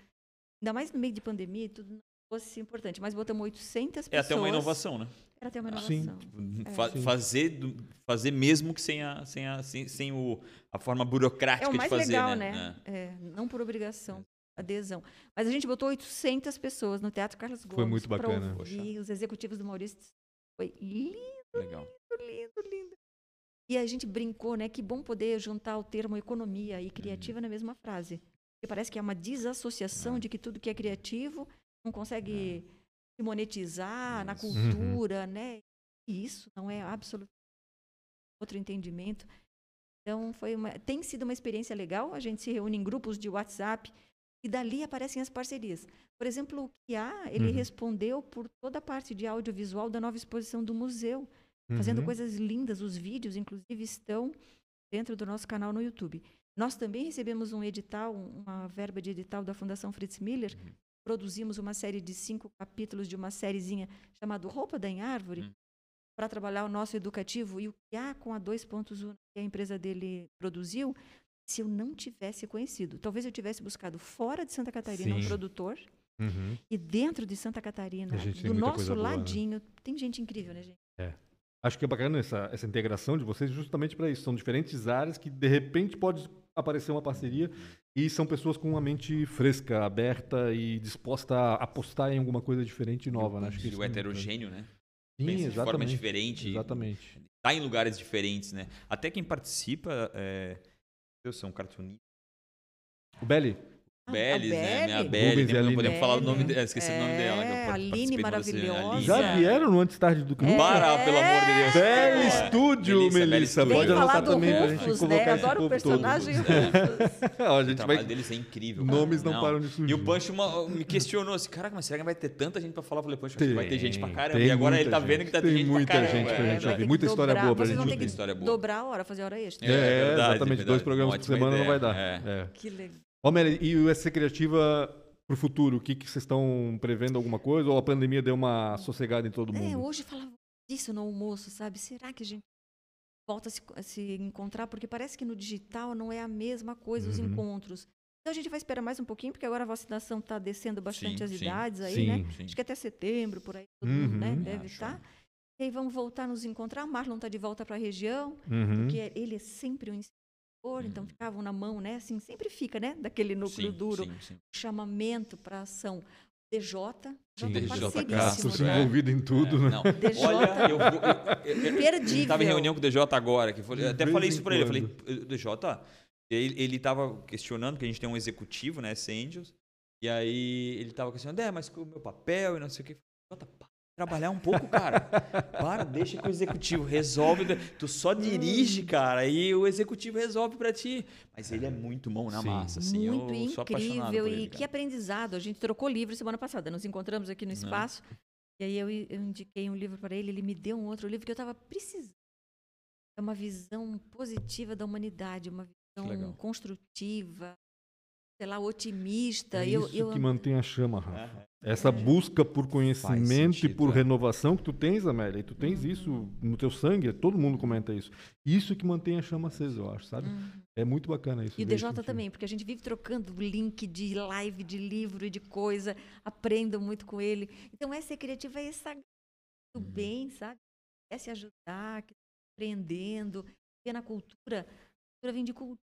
ainda mais no meio de pandemia, tudo não fosse importante. Mas botamos 800 É pessoas. até uma inovação, né? Era até uma Sim. inovação. Fa- Sim. fazer, do- fazer mesmo que sem a, sem a, sem, sem o, a forma burocrática É o mais de fazer, legal, né? né? É, não por obrigação, adesão. Mas a gente botou 800 pessoas no Teatro Carlos Gomes. muito pra bacana. ouvir os executivos do Maurício. Foi lindo, É, legal. lindo, lindo. E a gente brincou, né? Que bom poder juntar o termo economia e Uhum. criativa na mesma frase. Porque parece que é uma desassociação É. de que tudo que é criativo não consegue se monetizar na Isso. Uhum. cultura, né? E isso não é absolutamente outro entendimento. Então, foi uma, tem sido uma experiência legal. A gente se reúne em grupos de WhatsApp e dali aparecem as parcerias. Por exemplo, o Kia, ele Uhum. respondeu por toda a parte de audiovisual da nova exposição do museu, fazendo Uhum. coisas lindas. Os vídeos, inclusive, estão dentro do nosso canal no YouTube. Nós também recebemos um edital, um- uma verba de edital da Fundação Fritz Miller. Uhum. Produzimos uma série de cinco capítulos de uma sériezinha chamada Roupa da em Árvore, Hum. para trabalhar o nosso educativo. E o que há com a 2.1 que a empresa dele produziu, se eu não tivesse conhecido, talvez eu tivesse buscado fora de Santa Catarina um Sim. produtor Uhum. e dentro de Santa Catarina, do nosso boa, né? ladinho, tem gente incrível, né, gente? Acho que é bacana essa, essa integração de vocês justamente para isso. São diferentes áreas que de repente pode aparecer uma parceria e são pessoas com uma mente fresca, aberta e disposta a apostar em alguma coisa diferente e nova, né? Acho que o é heterogêneo, né? Sim, Pensa de forma exatamente. diferente. Exatamente. Tá em lugares diferentes, né? Até quem participa, é... eu sou um cartunista. O Belly, Belis, né? Minha Beli. Beli, Rubens e tem- não podemos falar o nome dela, esqueci o nome dela. que É, Aline maravilhosa. Aline, já é. vieram no Antes Tarde do que É. Para, pelo amor de Deus. Belly É. Studio, Melissa. Pode anotar do também pra gente Rufus, colocar né? esse Adoro o povo personagem todo. É. Rufus. A O trabalho vai... deles é incrível. Nomes não param de surgir. E o Pancho me questionou assim, caraca, mas será que vai ter tanta gente pra falar? Eu falei, Pancho, vai ter gente pra caramba. tem E agora ele muita tá vendo que tá Tem gente muita pra caramba. gente pra é. gente vai ouvir. Muita história boa pra gente ouvir. dobrar a hora, fazer hora extra. É, É, exatamente. Dois programas por semana não vai dar. É. É. Que legal. Ó, Meli, e o SC Criativa pro futuro? O que, que vocês estão prevendo alguma coisa? Ou a pandemia deu uma sossegada em todo É, mundo? hoje falava disso no almoço, sabe? Será que a gente volta a se, a se encontrar? Porque parece que no digital não é a mesma coisa, os Uhum. encontros. Então a gente vai esperar mais um pouquinho, porque agora a vacinação está descendo bastante Sim, as sim. idades aí, Sim. né? Sim. Acho que até setembro, por aí, todo mundo, né? Uhum. Deve estar. E aí vamos voltar a nos encontrar. O Marlon está de volta para a região, Uhum. porque ele é sempre um incentivador, então Uhum. ficavam na mão, né? Assim, sempre fica, né? Daquele núcleo Sim, duro, sim, sim. chamamento para ação. DJ, Sim, DJ Castro, né? envolvido em tudo, É, né? Não. DJ. Olha, eu vou. Eu, eu, eu. Estava em reunião com o DJ agora, que foi, eu até falei isso pra ele. Falei, DJ, ele, ele tava questionando, que a gente tem um executivo, né, esse Angels, e aí ele tava questionando, é, mas com o meu papel e não sei o que. Para trabalhar um pouco, cara. Para, deixa que o executivo resolve. Tu só dirige, cara, e o executivo resolve pra ti. Mas ele é muito mão na Sim. massa, assim. Muito eu incrível por e ele, que aprendizado. A gente trocou livro semana passada, nos encontramos aqui no espaço. E aí eu, eu indiquei um livro para ele, ele me deu um outro livro que eu estava precisando. É uma visão positiva da humanidade, uma visão construtiva, sei lá, otimista. É eu, isso eu, que mantém a chama, Rafa. É, Essa busca por conhecimento e sentido, por é. renovação que tu tens, Amélia, e tu tens isso no teu sangue, todo mundo comenta isso. Isso que mantém a chama acesa, eu acho, sabe? É muito bacana isso. E o DJ também, porque a gente vive trocando link de live, de livro e de coisa, aprendo muito com ele. Então, essa criativa é essa muito bem, sabe? É se ajudar, que aprendendo, ver na cultura. A cultura vem de cultura.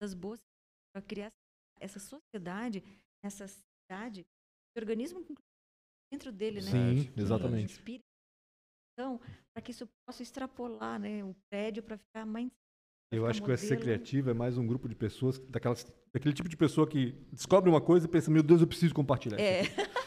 Das boas, para criar essa sociedade, essa cidade, esse organismo dentro dele, né? Sim, exatamente. Então, para que isso possa extrapolar, né? O prédio para ficar mais Eu acho que o SC. Criativo é mais um grupo de pessoas, daquelas, daquele tipo de pessoa que descobre uma coisa e pensa, meu Deus, eu preciso compartilhar. É.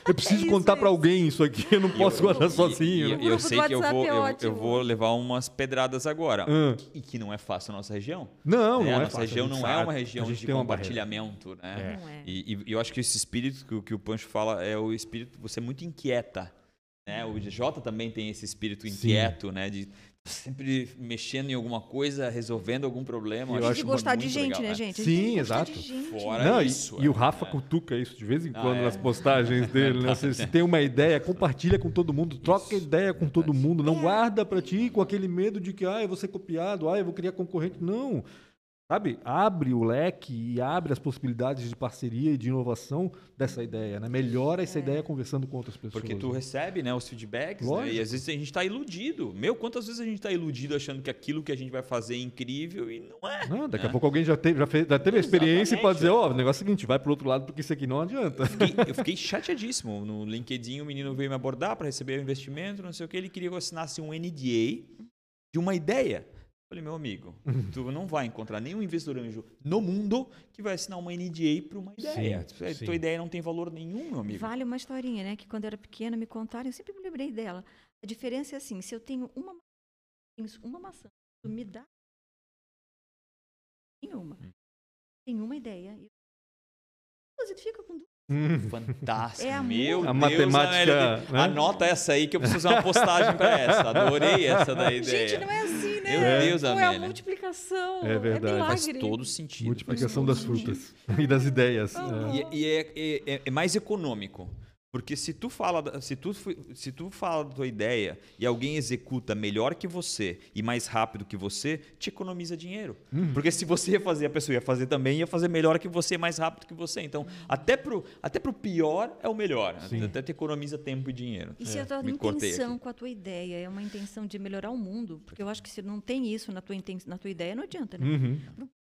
Eu preciso isso contar para alguém isso aqui, eu não posso guardar sozinho. E, eu do sei que eu vou, é eu, eu vou levar umas pedradas agora. Ah. E que não é fácil na nossa região. Não, né? não a é nossa fácil, a região não é sabe. uma região de tem uma barreira. compartilhamento, né? Não é. E, e eu acho que esse espírito que, o- que o Pancho fala é o espírito, você é muito inquieta. Né? O DJ também tem esse espírito Sim. inquieto, né? De sempre mexendo em alguma coisa, resolvendo algum problema. Eu Eu E acho de isso gostar de gente, legal, né, é. gente? Sim, gente que exato. gente. Fora Não, e, isso, e o é, Rafa é. cutuca isso de vez em Ah, quando é. nas postagens dele, né? Se, se tem uma ideia, compartilha com todo mundo, troca Isso, ideia com todo mundo, não É. guarda pra ti com aquele medo de que, ah, eu vou ser copiado, ah, eu vou criar concorrente. Não. Sabe? Abre o leque e abre as possibilidades de parceria e de inovação dessa ideia, né? Melhora essa ideia conversando com outras pessoas. Porque tu né? recebe né, os feedbacks, né, e às vezes a gente está iludido. Meu, quantas vezes a gente está iludido achando que aquilo que a gente vai fazer é incrível e não é. Não, daqui né? a pouco alguém já teve, já fez, já teve a experiência e pode dizer, é. ó, o negócio é o seguinte, vai pro outro lado porque isso aqui não adianta. Fiquei- eu fiquei chateadíssimo. No LinkedIn, o menino veio me abordar para receber o investimento, não sei o que. Ele queria que eu assinasse um NDA de uma ideia. Eu Falei, meu amigo, tu não vai encontrar nenhum investidor anjo no mundo que vai assinar uma NDA para uma ideia. Sim, sim. Tua ideia não tem valor nenhum, meu amigo. Vale uma historinha, né? Que quando eu era pequena me contaram, eu sempre me lembrei dela. A diferença é assim, se eu tenho uma, ma- tenho uma maçã, tu me dá nenhuma. Hum. Tem uma ideia. E você fica com duas. Hum. Fantástico. É meu A Deus, matemática, Amélia, né? Anota essa aí que eu preciso fazer uma postagem para essa. Adorei essa da ideia. Gente, não é assim, né? Meu Deus, Pô, é a Amélia. multiplicação. É verdade. milagre. Faz todo sentido. Multiplicação faz das todo sentido. frutas e das ideias. Ah. É. E, e é, é- é- é mais econômico. Porque se tu fala, da- se tu, se tu fala da tua ideia e alguém executa melhor que você e mais rápido que você, te economiza dinheiro. Uhum. Porque se você ia fazer, a pessoa ia fazer também, ia fazer melhor que você, mais rápido que você. Então, até pro, até pro pior é o melhor. Sim. Até te economiza tempo e dinheiro. E se a tua Me intenção com a tua ideia é uma intenção de melhorar o mundo, porque eu acho que se não tem isso na tua, inten- na tua ideia, não adianta, né? Uhum.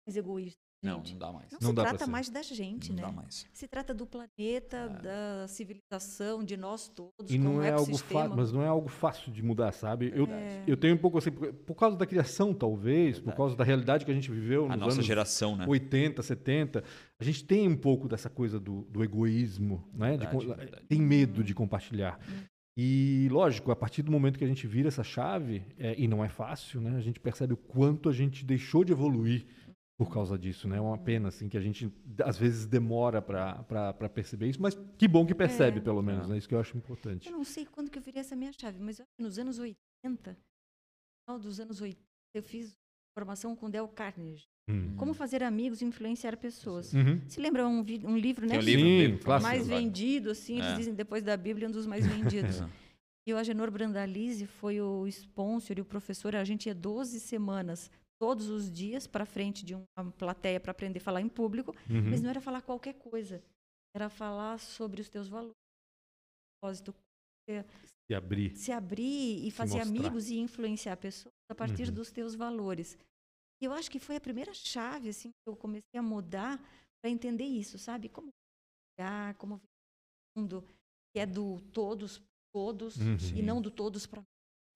Mais egoísta. Não, não dá mais. Não, Não se dá trata mais da gente, Não né? dá mais. Se trata do planeta, da civilização, de nós todos, E como não é algo fácil, mas não é algo fácil de mudar, sabe? Eu, É. eu tenho um pouco assim, por por causa da criação, talvez, por causa da realidade que a gente viveu A nos nossa anos geração, né? 80, 70, a gente tem um pouco dessa coisa do, do egoísmo, né? De Verdade, verdade. tem medo de compartilhar. E, lógico, a partir do momento que a gente vira essa chave, é, e não é fácil, né? A gente percebe o quanto a gente deixou de evoluir por causa disso, né? É uma pena, assim, que a gente, às vezes, demora para perceber isso, mas que bom que percebe, É. pelo menos, né? Isso que eu acho importante. Eu não sei quando que eu virei essa minha chave, mas eu nos anos 80, no final dos anos 80, eu fiz formação com Del Carnegie. Hum. Como fazer amigos e influenciar pessoas. Uhum. Se lembra um, um livro, né? Tem um livro, Sim, um livro clássico. mais vendido, assim, eles É. dizem depois da Bíblia, um dos mais vendidos. E o Agenor Brandalize foi o sponsor e o professor. A gente ia 12 semanas, todos os dias, para frente de uma plateia para aprender a falar em público. Uhum. Mas não era falar qualquer coisa. Era falar sobre os teus valores, propósito, Se abrir. se abrir e fazer mostrar. amigos e influenciar pessoas a partir Uhum. dos teus valores. E eu acho que foi a primeira chave assim que eu comecei a mudar para entender isso, sabe? Como viver, como viver um mundo que é do todos todos Uhum. e não do todos para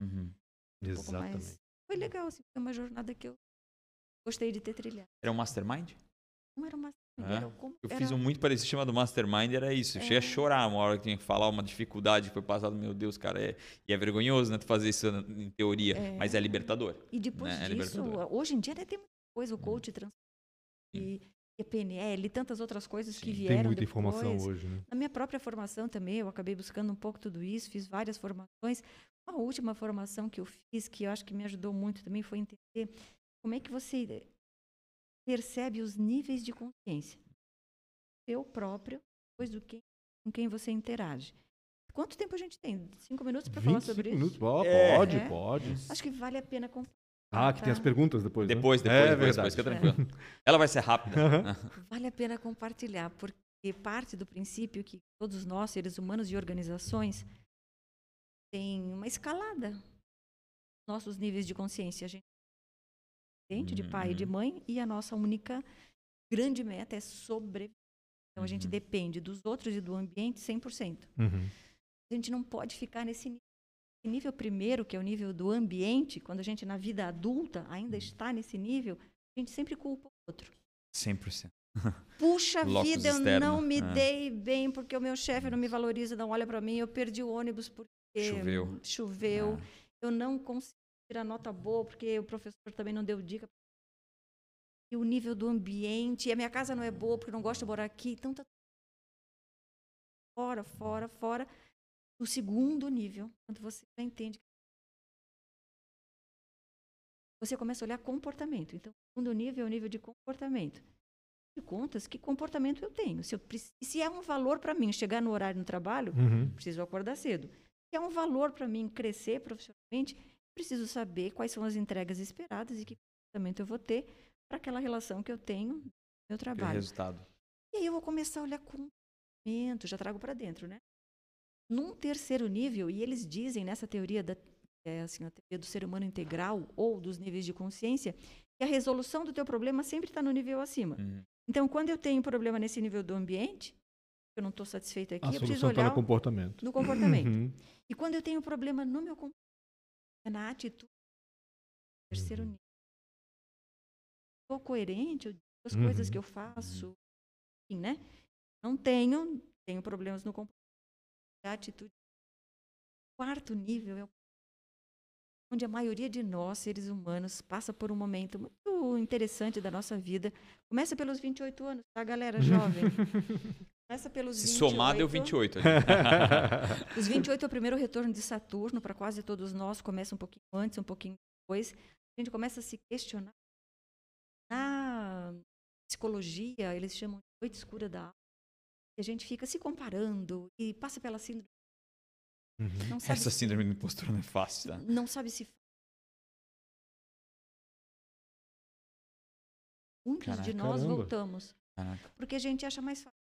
Uhum. um pouco Exatamente. mais. Foi legal, assim, foi uma jornada que eu gostei de ter trilhado. Era um mastermind? Não era uma É? era como, Eu era, fiz um muito parecido chamado Mastermind, era isso. Eu cheguei a É. chorar uma hora que tinha que falar uma dificuldade que foi passada, meu Deus, cara, é, e é vergonhoso, né, tu fazer isso em teoria, É. mas é libertador. E depois né, é disso, hoje em dia né, tem muita coisa, o coach trans e, e a PNL, e tantas outras coisas que Sim. vieram Tem muita depois. informação hoje, né? Na minha própria formação também, eu acabei buscando um pouco tudo isso, fiz várias formações. A última formação que eu fiz, que eu acho que me ajudou muito também, foi entender como é que você percebe os níveis de consciência. Eu próprio, depois do que com quem você interage. Quanto tempo a gente tem? Cinco minutos para falar 25 sobre isso? minutos. É. Pode, É. pode. Acho que vale a pena compartilhar. Ah, que tem as perguntas depois. né? Depois, depois, É depois, verdade. depois, fica tranquilo. Ela vai ser rápida. Vale a pena compartilhar, porque parte do princípio que todos nós, seres humanos e organizações, tem uma escalada. Nossos níveis de consciência. A gente é de pai e de Uhum. mãe, e a nossa única grande meta é sobreviver. Então a gente Uhum. depende dos outros e do ambiente 100%. Uhum. A gente não pode ficar nesse nível. Esse nível primeiro, que é o nível do ambiente, quando a gente na vida adulta ainda está nesse nível, a gente sempre culpa o outro. 100%. Puxa vida, eu externo, não me é. dei bem porque o meu chefe não me valoriza, não olha para mim, eu perdi o ônibus porque Choveu. hum, choveu, Ah. eu não consegui tirar nota boa porque o professor também não deu dica. E o nível do ambiente, e a minha casa não é boa porque eu não gosto de morar aqui, então tá fora, fora, fora. O segundo nível, quando você já entende você começa a olhar comportamento. Então, o segundo nível é o nível de comportamento de contas, que comportamento eu tenho. Se, eu, se é um valor para mim chegar no horário no trabalho, Uhum. preciso acordar cedo. Se é um valor para mim crescer profissionalmente, preciso saber quais são as entregas esperadas e que comportamento eu vou ter para aquela relação que eu tenho no meu trabalho. resultado. E aí eu vou começar a olhar comportamento, já trago para dentro, né? Num terceiro nível, e eles dizem nessa teoria da é, assim, a teoria do ser humano integral ou dos níveis de consciência, que a resolução do teu problema sempre está no nível acima. Uhum. Então, quando eu tenho problema nesse nível do ambiente, eu não estou satisfeita aqui, A eu preciso olhar no comportamento. no comportamento. Uhum. E quando eu tenho problema no meu comportamento, é na atitude, terceiro Uhum. nível. Estou coerente, eu digo as Uhum. coisas que eu faço, enfim, né? Não tenho, tenho problemas no comportamento, a atitude. Quarto nível é o onde a maioria de nós, seres humanos, passa por um momento muito interessante da nossa vida. Começa pelos 28 anos, tá, galera jovem? Começa pelos Se 28. somar, deu 28. ali. Os 28 é o primeiro retorno de Saturno para quase todos nós. Começa um pouquinho antes, um pouquinho depois. A gente começa a se questionar. Na psicologia, eles chamam de noite escura da alma. E a gente fica se comparando e passa pela síndrome. Uhum. Não sabe, Essa síndrome do impostor não é fácil, tá? não sabe se. Muitos de Caraca, nós caramba. voltamos. Caraca. Porque a gente acha mais fácil.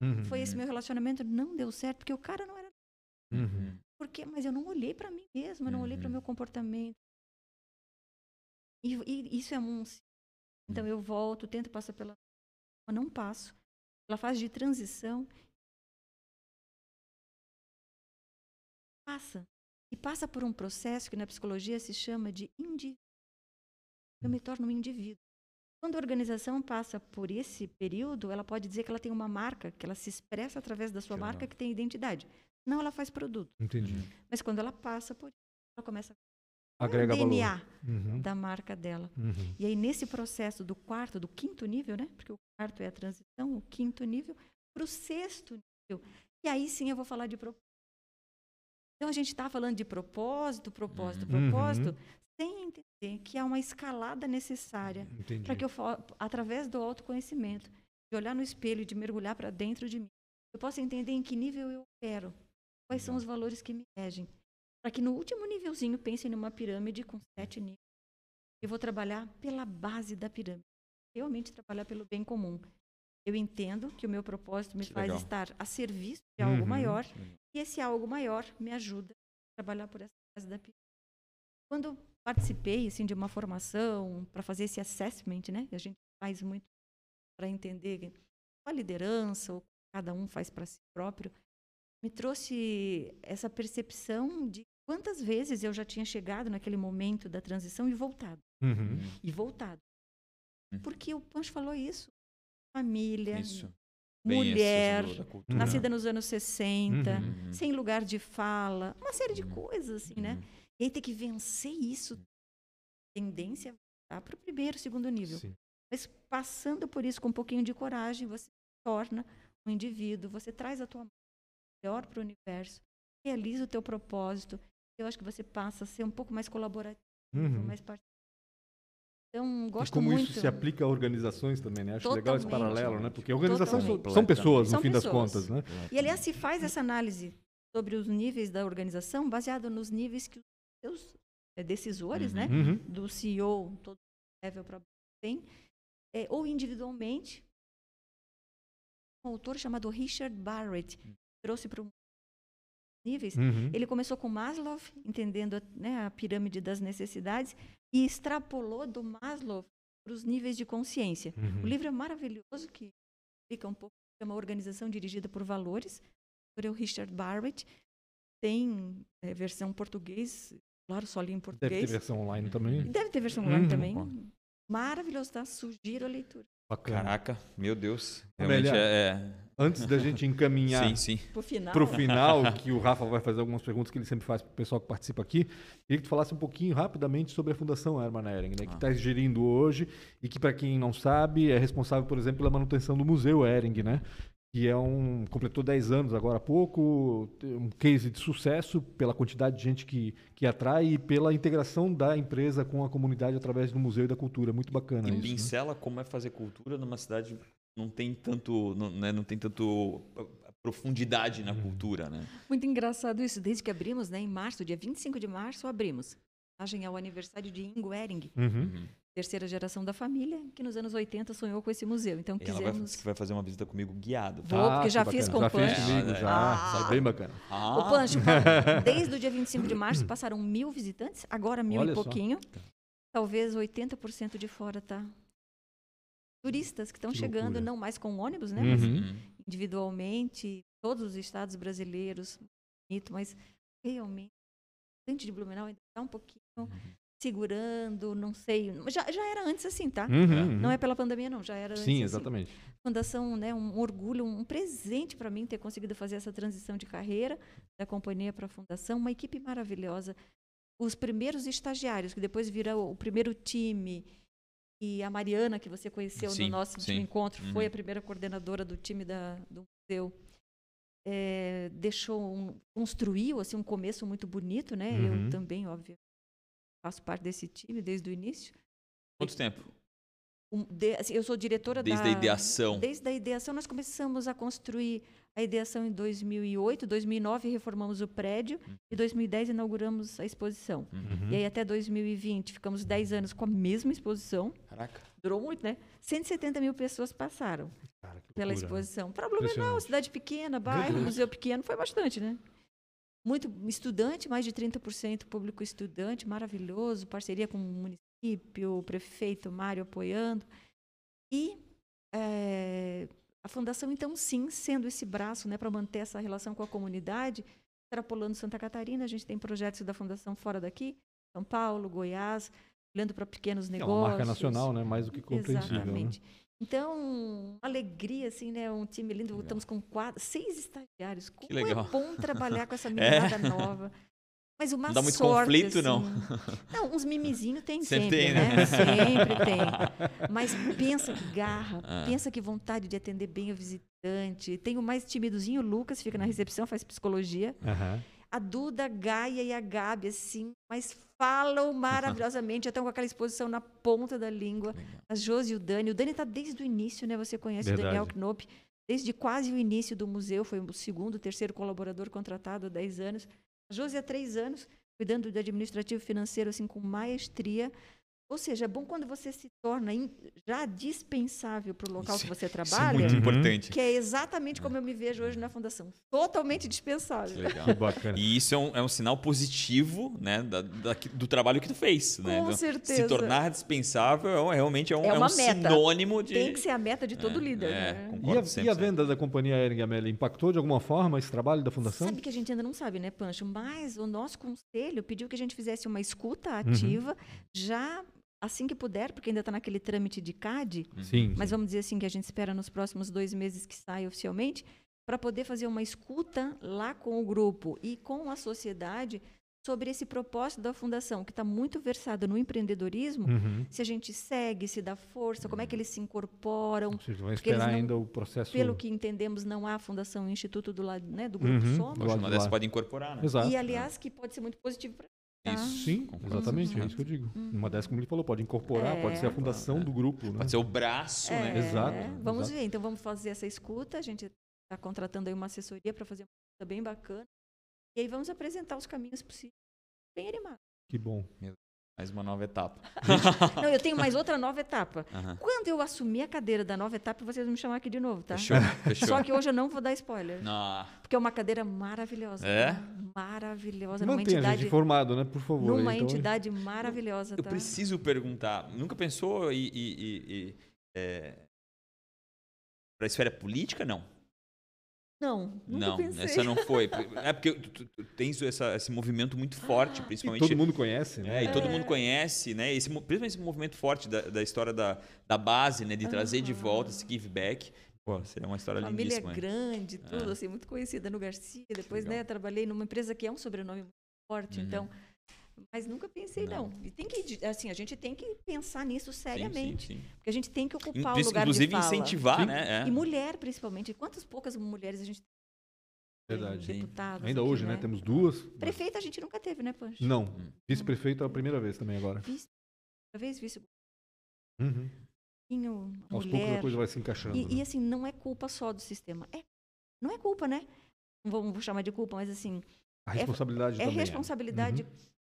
Uhum. Foi esse meu relacionamento, não deu certo, porque o cara não era Uhum. Por quê? Mas eu não olhei para mim mesma, eu não olhei para o Uhum. meu comportamento. E, e isso é um. Então Uhum. eu volto, tento passar pela. Eu não passo. Pela fase de transição. Passa. E passa por um processo que na psicologia se chama de indivíduo. Eu me torno um indivíduo. Quando a organização passa por esse período, ela pode dizer que ela tem uma marca, que ela se expressa através da sua Que marca, legal. que tem identidade. Não, ela faz produto. Entendi. Mas quando ela passa por isso, ela começa a Agrega o DNA. Uhum. da marca dela. Uhum. E aí, nesse processo do quarto, do quinto nível, né? Porque o quarto é a transição, o quinto nível, para o sexto nível. E aí sim eu vou falar de propósito. Então a gente está falando de propósito, propósito, Uhum. Sem entender que há uma escalada necessária Entendi. para que eu, através do autoconhecimento, de olhar no espelho, de mergulhar para dentro de mim, eu possa entender em que nível eu opero, quais são os valores que me regem, para que no último nívelzinho pense numa pirâmide com sete níveis. Eu vou trabalhar pela base da pirâmide, realmente trabalhar pelo bem comum. Eu entendo que o meu propósito me Que faz legal. estar a serviço de algo Uhum. maior e esse algo maior me ajuda a trabalhar por essa base da pirâmide. Quando participei assim de uma formação para fazer esse assessment, né? E a gente faz muito para entender a liderança ou cada um faz para si próprio, me trouxe essa percepção de quantas vezes eu já tinha chegado naquele momento da transição e voltado Uhum. e voltado. Uhum. Porque o Pancho falou isso. Família, Isso. Mulher, nascida nos anos 60, Uhum. sem lugar de fala, uma série de Uhum. coisas, assim, né? E aí tem que vencer isso. Tendência a para o primeiro, segundo nível. Sim. Mas passando por isso com um pouquinho de coragem, você se torna um indivíduo, você traz a tua melhor para o universo, realiza o teu propósito. Eu acho que você passa a ser um pouco mais colaborativo, Uhum. mais participativo. Então, E gosto como muito. isso se aplica a organizações também, né? Acho legal esse Totalmente. paralelo, né? Porque organizações são, Totalmente. são pessoas, no São fim das pessoas. contas, né? E, aliás, se faz essa análise sobre os níveis da organização baseado nos níveis que os seus eh, decisores, né? Uhum. Do CEO, todo level para tem, eh, ou individualmente. Um autor chamado Richard Barrett trouxe para níveis. Uhum. Ele começou com Maslow, entendendo a, né, a pirâmide das necessidades, e extrapolou do Maslow para os níveis de consciência. Uhum. O livro é maravilhoso, que explica um pouco, chama Organização Dirigida por Valores, por Richard Barrett. Tem eh, versão português, claro, só li em Deve ter português. versão online também. Deve ter versão online Uhum. também. Maravilhoso, tá? Sugiro a leitura. Bacana. Caraca, meu Deus. Realmente Amélia, é. Antes da gente encaminhar Sim, sim. Pro final. para o final, que o Rafa vai fazer algumas perguntas que ele sempre faz para o pessoal que participa aqui, queria que tu falasse um pouquinho rapidamente sobre a Fundação Hermann Ehring, né, que Ah. está gerindo hoje e que, para quem não sabe, é responsável, por exemplo, pela manutenção do Museu Ehring, né? Que é um. completou 10 anos agora há pouco, um case de sucesso pela quantidade de gente que, que atrai e pela integração da empresa com a comunidade através do Museu e da Cultura. Muito bacana E isso. né? pincela como é fazer cultura numa cidade que não tem tanto, não, né, não tem tanto ah, profundidade Uhum. na cultura, né? Muito engraçado isso. Desde que abrimos, né, em março, dia 25 de março, abrimos. Homenagem ao aniversário de Ingo Ehring, Uhum. Terceira geração da família, que nos anos 80 sonhou com esse museu. Então E ela vai, quisemos. vai fazer uma visita comigo guiado. Vou, porque que já bacana. fiz com Já o Punch. comigo, Ah, já. ah. Sai bem bacana. Ah, O Pancho, desde o dia 25 de março passaram mil visitantes, agora mil Olha e só. pouquinho. Talvez 80% de fora tá. Turistas que estão Que chegando, não mais com ônibus, né? Mas Uhum. Hum. individualmente, todos os estados brasileiros, bonito, mas realmente, o de Blumenau ainda está um pouquinho Uhum. Segurando, não sei. Já, já era antes assim, tá? Uhum. Não é pela pandemia, não, já era antes Sim, assim. exatamente. Fundação, né, um orgulho, um presente para mim ter conseguido fazer essa transição de carreira da companhia para a fundação, uma equipe maravilhosa. Os primeiros estagiários, que depois virou o primeiro time, e a Mariana, que você conheceu Sim, no nosso sim. encontro, foi Uhum. a primeira coordenadora do time da, do museu. É, deixou um, construiu assim um começo muito bonito, né? Uhum. Eu também, óbvio, faço parte desse time desde o início. Quanto tempo? Um, de- assim, eu sou diretora Desde da a ideação. Desde a ideação, nós começamos a construir a ideação em 2008, 2009 reformamos o prédio e 2010 inauguramos a exposição. Uhum. E aí até 2020 ficamos 10 anos com a mesma exposição. Caraca. Durou muito, né? 170 mil pessoas passaram Cara, que pela loucura, né? exposição. Para Blumenau, Impressionante. cidade pequena, bairro, museu pequeno, foi bastante, né? Muito estudante, mais de 30% público estudante, maravilhoso, parceria com o município, o prefeito Mário apoiando. E eh, a fundação, então, sim, sendo esse braço né, para manter essa relação com a comunidade, extrapolando Santa Catarina, a gente tem projetos da fundação fora daqui, São Paulo, Goiás, olhando para pequenos É negócios. uma marca nacional, né? Mais do que compreensível. Né? Então, uma alegria, assim, né? Um time lindo. Estamos com quatro, seis estagiários. Como legal. é bom trabalhar com essa meninada nova. Mas uma Não dá muito sorte, conflito, não? assim. Não, uns mimizinhos tem Sempre sempre, tem, né? né? Sempre tem. Mas pensa que garra, Ah. pensa que vontade de atender bem o visitante. Tem o mais timidozinho, o Lucas, fica na recepção, faz psicologia. Aham. A Duda, a Gaia e a Gabi, assim, mas falam maravilhosamente, já estão com aquela exposição na ponta da língua. A Josi e o Dani. O Dani está desde o início, né? Você conhece Verdade. o Daniel Knopp. Desde quase o início do museu, foi o segundo, terceiro colaborador contratado há 10 anos. A Josi há 3 anos, cuidando do administrativo e financeiro, assim, com maestria. Ou seja, é bom quando você se torna in- já dispensável para o local Isso- que você Isso é trabalha, muito Uhum. importante. que é exatamente como eu me vejo hoje na fundação. Totalmente Que dispensável. legal. Que bacana. E isso é um, é um sinal positivo, né, da- da- do trabalho que tu fez, né? Com Então, certeza. Se tornar dispensável é realmente é um, É é um sinônimo de... Tem que ser a meta de todo É, líder. é, né? E concordo a, e a 100%. venda da companhia Ehring Amélia impactou de alguma forma esse trabalho da fundação? Sabe que a gente ainda não sabe, né, Pancho? Mas o nosso conselho pediu que a gente fizesse uma escuta Uhum. ativa, já assim que puder, porque ainda está naquele trâmite de CAD, Sim. mas vamos dizer assim que a gente espera nos próximos dois meses que saia oficialmente, para poder fazer uma escuta lá com o grupo e com a sociedade sobre esse propósito da fundação, que está muito versado no empreendedorismo, Uhum. se a gente segue, se dá força, como é que eles se incorporam, Porque eles esperar não- ainda o processo. Pelo que entendemos, não há fundação e instituto do lado né, do grupo Uhum. Somos. Do lado pode incorporar, né? Exato. E, aliás, que pode ser muito positivo para? Isso. Sim, exatamente, é isso que eu digo. Uhum. Uma dessas, como ele falou, pode incorporar, É. pode ser a fundação do grupo, né? Pode ser o braço, É, né? Exato, Vamos exato. ver, então vamos fazer essa escuta. A gente está contratando aí uma assessoria para fazer uma escuta bem bacana. E aí vamos apresentar os caminhos possíveis. Bem animado. Que bom. Mais uma nova etapa. Não, eu tenho mais outra nova etapa. Aham. Quando eu assumir a cadeira da nova etapa, vocês vão me chamar aqui de novo, tá? Fechou, fechou. Só que hoje eu não vou dar spoiler. Não. Porque é uma cadeira maravilhosa. É? tá? Maravilhosa. Numa Mantenha a gente entidade, informado, né? Por favor. numa então, entidade maravilhosa, Eu tá? preciso perguntar, nunca pensou em, em- em- em, é, para a esfera política? Não. Não, nunca não, pensei. essa não foi. É porque tu, tu- tu tens essa- esse movimento muito forte, E principalmente. todo mundo conhece, né? É, e todo É. mundo conhece, né? Esse, principalmente esse movimento forte da, da história da, da base, né? De trazer de volta esse give back. Pô, seria uma história Família lindíssima. hein? grande, tudo, É. assim, muito conhecida no Garcia. Depois, né, trabalhei numa empresa que é um sobrenome muito forte, Uhum. então. Mas nunca pensei, não. Não. E tem que, assim, a gente tem que pensar nisso Sim, seriamente. Sim, sim. Porque a gente tem que In- ocupar o lugar Inclusive de fala. incentivar, Sim. né? É. E mulher, principalmente. Quantas poucas mulheres a gente tem? Verdade. Sim. Deputadas Ainda aqui, hoje, né? Temos duas. Prefeita a gente nunca teve, né, Pancho? Não. Hum. Vice-prefeito é a primeira vez também agora. Vice, talvez vice Uhum. Aos poucos mulher. depois vai se encaixando. E, e, né? assim, não é culpa só do sistema. É, não é culpa, né? Não vou, vou chamar de culpa, mas assim, A responsabilidade é também. responsabilidade Uhum.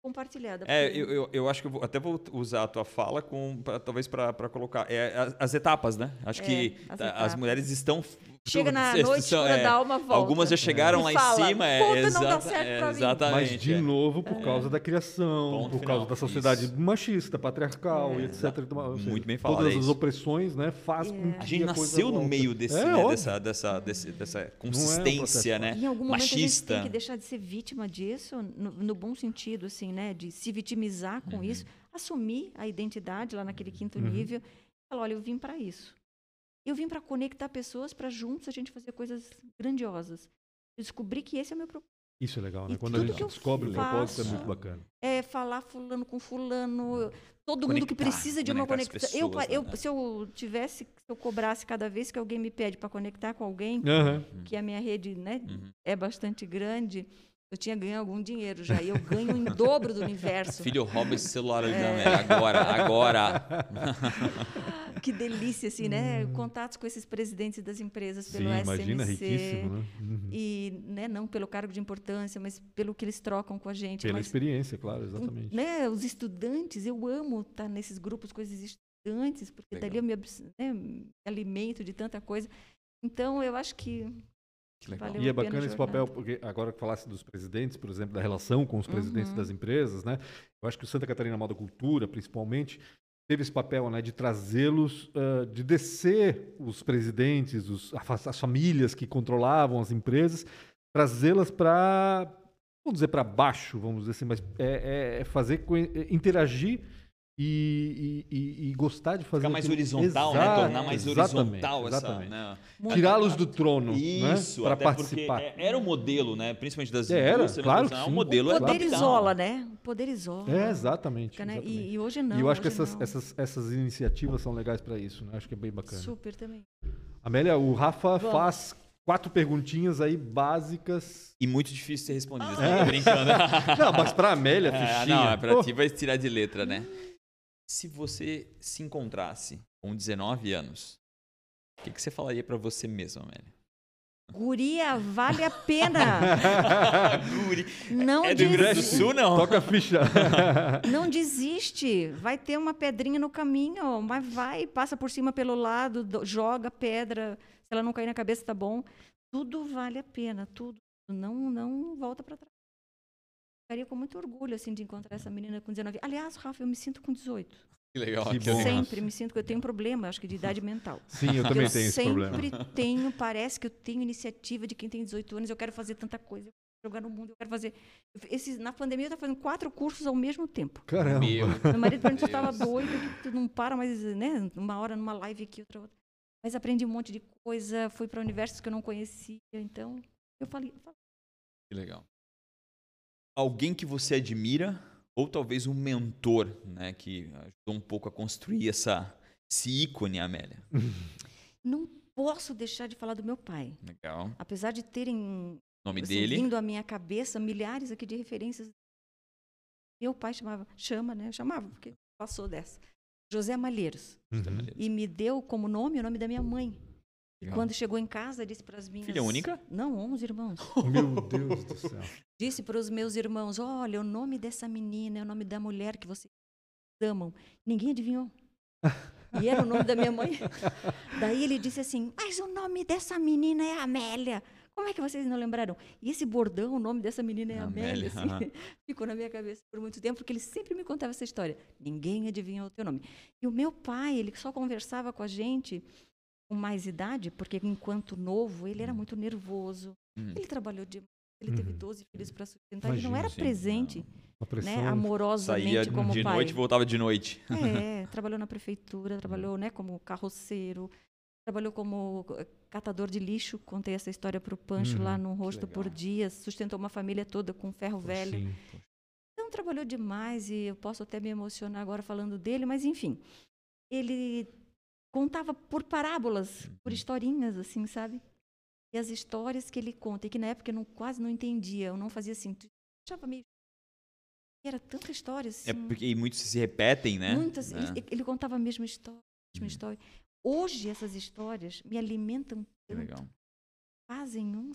Compartilhada. É, eu, eu, eu acho que eu vou- até vou usar a tua fala com, pra- talvez para colocar é, as, as etapas, né? Acho É, que as tá, as mulheres estão Chega na noite, quando é, dá uma volta. Algumas já chegaram E lá fala, em cima, é, "Puta, não dá certo é, pra mim." exatamente. Mas, de é. novo, por causa da criação, Ponto por final, causa da sociedade isso. machista, patriarcal É. e etc. Então, seja, Muito bem falado, Todas é as opressões, né, faz com É. que A gente nasceu no meio desse, É, né, dessa, dessa, desse- dessa processo consistência, né? Em algum momento a gente Machista. tem que deixar de ser vítima disso, no, no bom sentido, assim, né? De se vitimizar com Uhum. isso, assumir a identidade lá naquele quinto Uhum. nível. e Falar, olha, eu vim para isso. Eu vim para conectar pessoas, para juntos a gente fazer coisas grandiosas. Eu descobri que esse é o meu propósito. Isso é legal, né? E Quando a gente descobre o propósito, é muito bacana. É falar fulano com fulano, todo mundo que Conectar, precisa de uma conectar as conexão. Eu, pessoas, eu- né? se eu tivesse, se eu cobrasse cada vez que alguém me pede para conectar com alguém, Aham. que a minha rede, né, Uhum. é bastante grande, eu tinha ganho algum dinheiro já. E eu ganho em dobro do universo. Filho, rouba esse celular ali É. Agora, agora. Que delícia, assim, né? Contatos com esses presidentes das empresas pelo Sim, SMC. imagina, riquíssimo, né? Uhum. E né, não pelo cargo de importância, mas pelo que eles trocam com a gente. Pela mas, experiência, claro, exatamente. né, os estudantes, eu amo estar nesses grupos com esses estudantes, porque Legal. dali eu me, né, me alimento de tanta coisa. Então, eu acho que Que legal. Valeu E é bacana esse jornada. papel, porque agora que falasse dos presidentes, por exemplo, da relação com os presidentes Uhum. das empresas, né? Eu acho que o Santa Catarina Moda Cultura, principalmente, teve esse papel, né, de trazê-los, ah, de descer os presidentes, os- as famílias que controlavam as empresas, trazê-las para, vamos dizer, para baixo, vamos dizer assim, mas é, é- é fazer é interagir e, e- e- gostar de fazer Ficar mais aquilo. horizontal, né? Exato, Tornar mais exatamente, horizontal essa. exatamente. Né? muito Tirá-los do trono, Isso, né, para participar. porque é- era o modelo, né? Principalmente das É, era, claro né? que O sim. modelo o é poder isola, né? O poder isola. É, exatamente. né? exatamente. E, e hoje não. E eu acho que essas, não. essas, essas iniciativas são legais para isso, né? Acho que é bem bacana. Super também. Amélia, o Rafa Vamos. faz quatro perguntinhas aí básicas. E muito difícil ser respondido. É. Tô brincando. Não, mas para Amélia, É, fichinha. não, é pra Pô, ti vai tirar de letra, né? Se você se encontrasse com 19 anos, o que, que você falaria pra você mesmo, Amélia? Guria, vale a pena. Guri. Não, É do Rio Grande do Sul, não? Toca a ficha. não desiste. Vai ter uma pedrinha no caminho, mas vai, passa por cima pelo lado, do- joga pedra. Se ela não cair na cabeça, tá bom. Tudo vale a pena, tudo. Não, não volta para trás. Ficaria com muito orgulho assim de encontrar essa menina com 19. Aliás, Rafa, eu me sinto com 18. Que legal. Que bom. Sempre me sinto que eu tenho um problema, acho que de idade mental. Sim, eu também eu tenho esse sempre problema. tenho, parece que eu tenho iniciativa de quem tem 18 anos, eu quero fazer tanta coisa, eu quero jogar no mundo, eu quero fazer. Esses, na pandemia eu estava fazendo quatro cursos ao mesmo tempo. Caramba. Meu. Meu marido perguntou se estava doido, que tu não para mais, né? Uma hora numa live aqui, outra outra. Mas aprendi um monte de coisa, fui para universos que eu não conhecia, então eu falei, eu falei, Que legal. Alguém que você admira, ou talvez um mentor, né? Que ajudou um pouco a construir essa, esse ícone, Amélia. não posso deixar de falar do meu pai. Legal. Apesar de terem nome assim, dele. vindo à minha cabeça milhares aqui de referências Meu pai chamava, chama, né? Chamava, porque passou dessa. José Malheiros. Uhum. E me deu como nome o nome da minha mãe. E quando chegou em casa, disse para as minhas. Filha única? Não, 11 irmãos. Meu Deus do céu. Disse para os meus irmãos: Olha, o nome dessa menina é o nome da mulher que vocês amam. Ninguém adivinhou. E era o nome da minha mãe. Daí ele disse assim: Mas o nome dessa menina é Amélia. Como é que vocês não lembraram? E esse bordão, o nome dessa menina é Amélia. Amélia, assim, aham. ficou na minha cabeça por muito tempo, porque ele sempre me contava essa história. Ninguém adivinhou o teu nome. E o meu pai, ele só conversava com a gente com mais idade, porque enquanto novo, ele era muito nervoso. Hum. Ele trabalhou demais. Ele teve Uhum. 12 filhos para sustentar. ele não era sim. presente, né, amorosamente Saía como de pai. noite voltava de noite. É, trabalhou na prefeitura, trabalhou né, como carroceiro, trabalhou como eh, catador de lixo. Contei essa história para o Pancho Uhum, lá no Rosto por. Dias. Sustentou uma família toda com ferro velho. Sim. Então, trabalhou demais e eu posso até me emocionar agora falando dele, mas enfim. Ele contava por parábolas, por historinhas, assim, sabe? E as histórias que ele conta, e que na época eu não, quase não entendia, eu não fazia assim. Achava meio. Era tanta história, assim. É porque muitos se repetem, né? Muitas. É. Ele, ele contava a mesma história, a mesma Uhum. história. Hoje, essas histórias me alimentam tanto, legal. fazem um.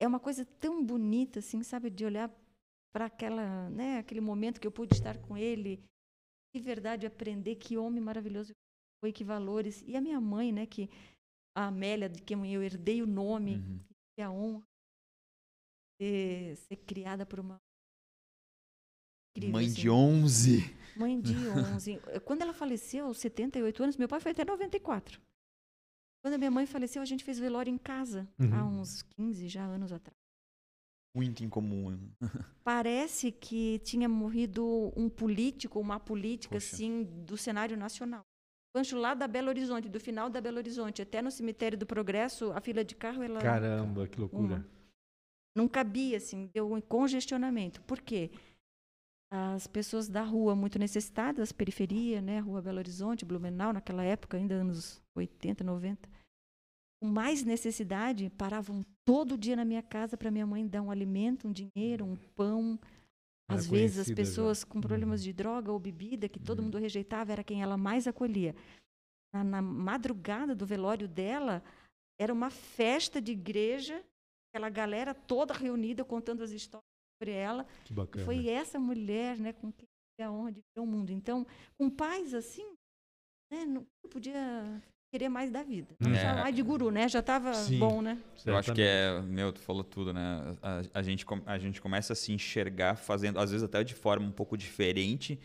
É uma coisa tão bonita, assim, sabe, de olhar para aquela, né, aquele momento que eu pude estar com ele, de verdade aprender que homem maravilhoso foi, que valores. E a minha mãe, né, que a Amélia, de quem eu herdei o nome, Uhum. e a honra de ser criada por uma incrível, Mãe assim. de 11. Mãe de 11. Quando ela faleceu, aos 78 anos, meu pai foi até 94. Quando a minha mãe faleceu, a gente fez velório em casa, há Uhum. uns 15 já anos atrás. Muito incomum. Parece que tinha morrido um político, uma política, Poxa. assim, do cenário nacional. Pancho lá da Belo Horizonte, do final da Belo Horizonte, até no cemitério do Progresso, a fila de carro, ela Caramba, que loucura. uma. não cabia, assim, deu um congestionamento. Por quê? As pessoas da rua muito necessitadas, periferia, né, Rua Belo Horizonte, Blumenau, naquela época, ainda anos 80, 90, com mais necessidade, paravam todo dia na minha casa para minha mãe dar um alimento, um dinheiro, um pão. Era Às vezes as conhecida já. pessoas com problemas Uhum. de droga ou bebida, que todo Uhum. mundo rejeitava, era quem ela mais acolhia. Na, na madrugada do velório dela, era uma festa de igreja, aquela galera toda reunida contando as histórias sobre ela. Que E bacana. foi essa mulher, né, com quem a honra de ver o mundo. Então, com pais assim, né, não podia querer mais da vida. Não É. precisava mais de guru, né? Já estava Sim. bom, né? Eu acho que é, meu, tu falou tudo, né? A, a gente, a gente começa a se enxergar fazendo, às vezes até de forma um pouco diferente,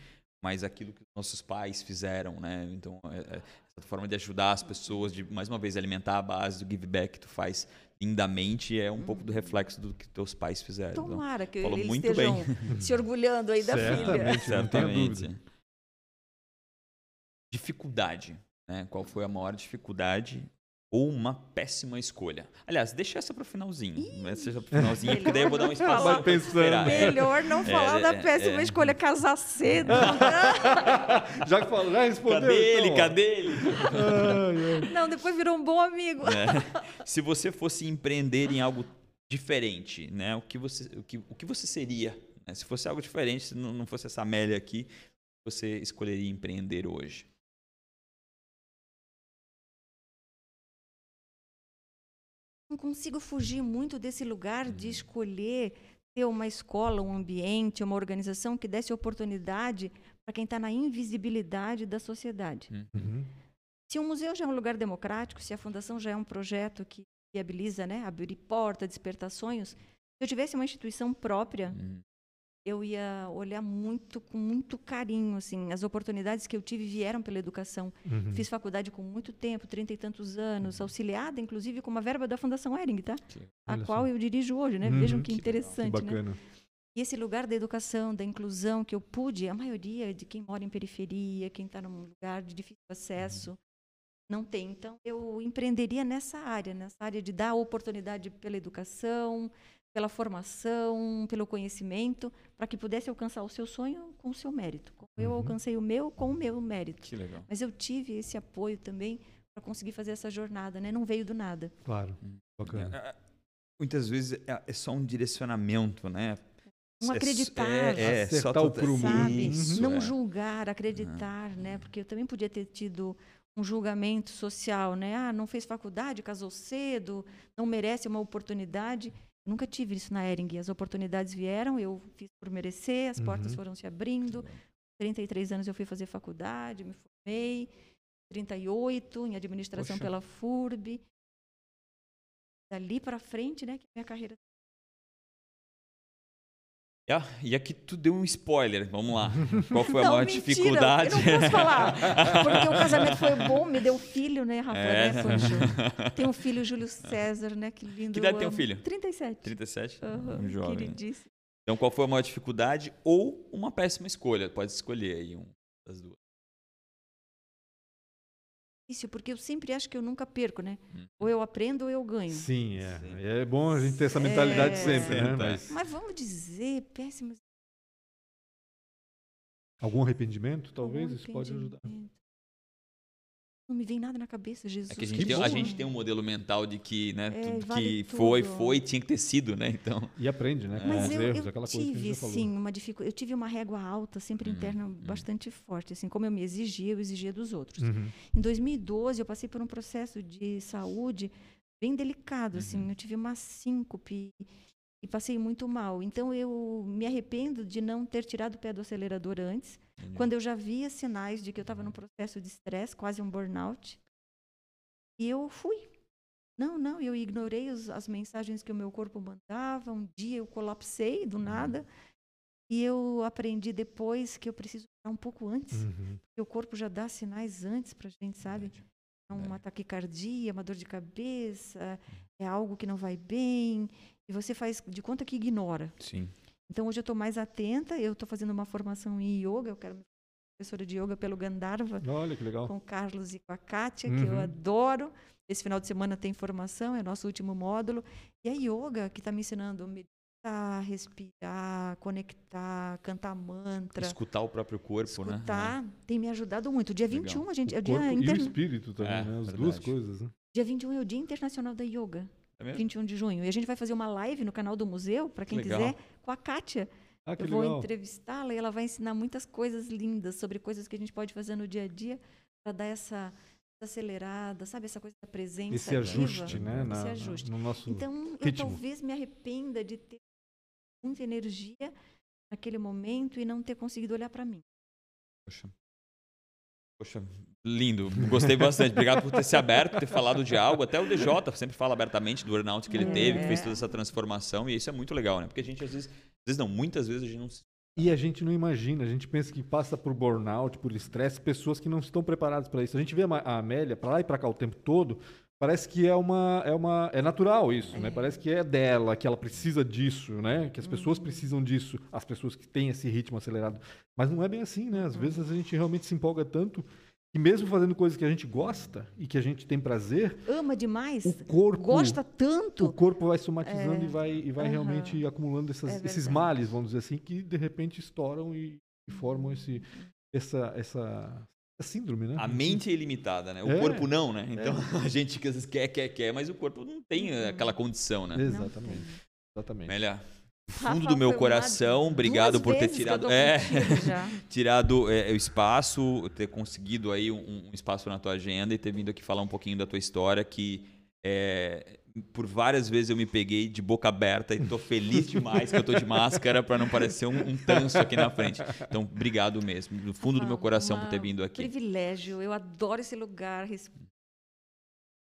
mas aquilo que nossos pais fizeram, né? Então, é- é essa forma de ajudar as pessoas, de mais uma vez alimentar a base do give back que tu faz lindamente, é um pouco do reflexo do que teus pais fizeram. Então, Tomara que falou eles muito estejam bem. se orgulhando aí da filha. Certamente, tenho certamente. Dificuldade, né? Qual foi a maior dificuldade ou uma péssima escolha? Aliás, deixa essa para o finalzinho. Essa para o finalzinho, porque daí eu vou dar um Melhor espaço tu pensando. É. Melhor não falar é, da é, péssima é. escolha, casar cedo. Já que falou, já respondeu. Cadê ele? então, ó. Cadê ele? Não, depois virou um bom amigo. É. Se você fosse empreender em algo diferente, né? O que você, o que, o que você seria? né? Se fosse algo diferente, se não, não fosse essa Amélia aqui, você escolheria empreender hoje? Não consigo fugir muito desse lugar de escolher ter uma escola, um ambiente, uma organização que desse oportunidade para quem está na invisibilidade da sociedade. Uhum. Se o museu já é um lugar democrático, se a fundação já é um projeto que viabiliza, né, abrir porta, despertar sonhos, se eu tivesse uma instituição própria, Hum, eu ia olhar muito com muito carinho, assim, as oportunidades que eu tive vieram pela educação. Uhum. Fiz faculdade com muito tempo, trinta e tantos anos, auxiliada, inclusive, com uma verba da Fundação Ering, tá? que- A qual só. eu dirijo hoje, né? Uhum. Vejam que Que legal. Que interessante, né? bacana. E esse lugar da educação, da inclusão que eu pude, a maioria de quem mora em periferia, quem está num lugar de difícil acesso, não tem. Então, eu empreenderia nessa área, nessa área de dar oportunidade pela educação, pela formação, pelo conhecimento, para que pudesse alcançar o seu sonho com o seu mérito. Como eu Uhum. alcancei o meu com o meu mérito. Que legal. Mas eu tive esse apoio também para conseguir fazer essa jornada, né? Não veio do nada. Claro. Hum. Bacana. É, é, Muitas vezes é, é só um direcionamento, né? não É- acreditar. É, é, só Acertar o prumo. sabe? Isso, não é. julgar, acreditar, né? Porque eu também podia ter tido um julgamento social, né? Ah, não fez faculdade, casou cedo, não merece uma oportunidade. Nunca tive isso na Ering. As oportunidades vieram, eu fiz por merecer, as portas Uhum. foram se abrindo. 33 anos eu fui fazer faculdade, me formei. 38 em administração Poxa. pela FURB. Dali para frente, né, que minha carreira Ah, e aqui tu deu um spoiler. Vamos lá. Qual foi a não, maior mentira, dificuldade? Eu não posso falar. Porque o casamento foi bom, me deu filho, né, Rafa? É. Né, Pancho? Tem um filho, Júlio César, né? Que lindo. Que idade tem amo. filho? 37. 37? Aham, Um jovem. né? queridíssimo. Então, qual foi a maior dificuldade ou uma péssima escolha? Pode escolher aí um das duas. Isso, porque eu sempre acho que eu nunca perco, né? Hum. Ou eu aprendo ou eu ganho. Sim, é. Sim. É bom a gente ter essa mentalidade É. sempre, né? Sempre, é. Mas Mas vamos dizer, péssimos. algum arrependimento, talvez, algum isso pode ajudar. Não me vem nada na cabeça, Jesus. É que a Que gente, tem, a gente tem um modelo mental de que, né, É, tudo vale que foi, tudo. foi, tinha que ter sido, né? Então, E aprende, né? Com Mas os eu, erros, eu aquela coisa que a gente tive, já falou. sim, uma dificuldade. Eu tive uma régua alta, sempre Hum, interna, hum. bastante forte. Assim, como eu me exigia, eu exigia dos outros. Uhum. Em 2012, eu passei por um processo de saúde bem delicado, assim. Uhum. Eu tive uma síncope e passei muito mal. Então, eu me arrependo de não ter tirado o pé do acelerador antes, quando eu já via sinais de que eu estava num processo de estresse, quase um burnout. E eu fui. Não, não, eu ignorei os- as mensagens que o meu corpo mandava. Um dia eu colapsei do nada. E eu aprendi depois que eu preciso parar um pouco antes. Uhum. Porque o corpo já dá sinais antes pra gente, sabe? É uma taquicardia, uma dor de cabeça, é algo que não vai bem. E você faz de conta que ignora. Sim. Então hoje eu estou mais atenta, eu estou fazendo uma formação em yoga, eu quero me professora de yoga pelo Gandharva, Olha que legal. com o Carlos e com a Kátia, que eu Uhum. adoro. Esse final de semana tem formação, é nosso último módulo. E a yoga, que está me ensinando a meditar, respirar, conectar, cantar mantra, Escutar o próprio corpo, né? escutar, tem me ajudado muito. Dia Legal. 21, a gente, é O o dia, corpo e o espírito também, É, né? As verdade. duas coisas, né? dia 21 é o Dia Internacional da Yoga, É mesmo? 21 de junho. E a gente vai fazer uma live no canal do museu, para quem Legal. quiser, com a Kátia. Ah, Eu vou entrevistá-la e ela vai ensinar muitas coisas lindas sobre coisas que a gente pode fazer no dia a dia para dar essa, acelerada, sabe? Essa coisa da presença Esse ativa. ajuste, né? Esse na- na- ajuste. no nosso... Então, eu ritmo. talvez me arrependa de ter muita energia naquele momento e não ter conseguido olhar para mim. Poxa. Poxa, lindo. Gostei bastante. Obrigado por ter se aberto, ter falado de algo. Até o DJ sempre fala abertamente do burnout que ele É. teve, que fez toda essa transformação. E isso é muito legal, né? Porque a gente, às vezes, às vezes não, muitas vezes a gente não se E a gente não imagina, a gente pensa que passa por burnout, por estresse, pessoas que não estão preparadas para isso. A gente vê a Amélia para lá e para cá o tempo todo, parece que é uma é uma é natural isso, né? Parece que é dela, que ela precisa disso, né? Que as pessoas precisam disso, as pessoas que têm esse ritmo acelerado. Mas não é bem assim, né? Às vezes a gente realmente se empolga tanto que mesmo fazendo coisas que a gente gosta e que a gente tem prazer, Ama demais, o corpo gosta tanto. o corpo vai somatizando É. e vai, e vai Aham. realmente acumulando essas- É esses males, vamos dizer assim, que de repente estouram e, e formam esse, essa, essa, essa síndrome, né? A mente é ilimitada, né? O É. corpo não, né? Então a gente que às vezes quer, quer, quer, mas o corpo não tem eh, aquela condição, né? Exatamente. Exatamente. Amélia, do Rafa, fundo do meu coração, obrigado duas por ter tirado, é, tirado é, o espaço, ter conseguido aí um, um espaço na tua agenda e ter vindo aqui falar um pouquinho da tua história que é, por várias vezes eu me peguei de boca aberta e tô feliz demais que eu tô de máscara para não parecer um, um tanso aqui na frente. Então, obrigado mesmo, do fundo do meu coração por ter Uma- vindo aqui. Privilégio, eu adoro esse lugar.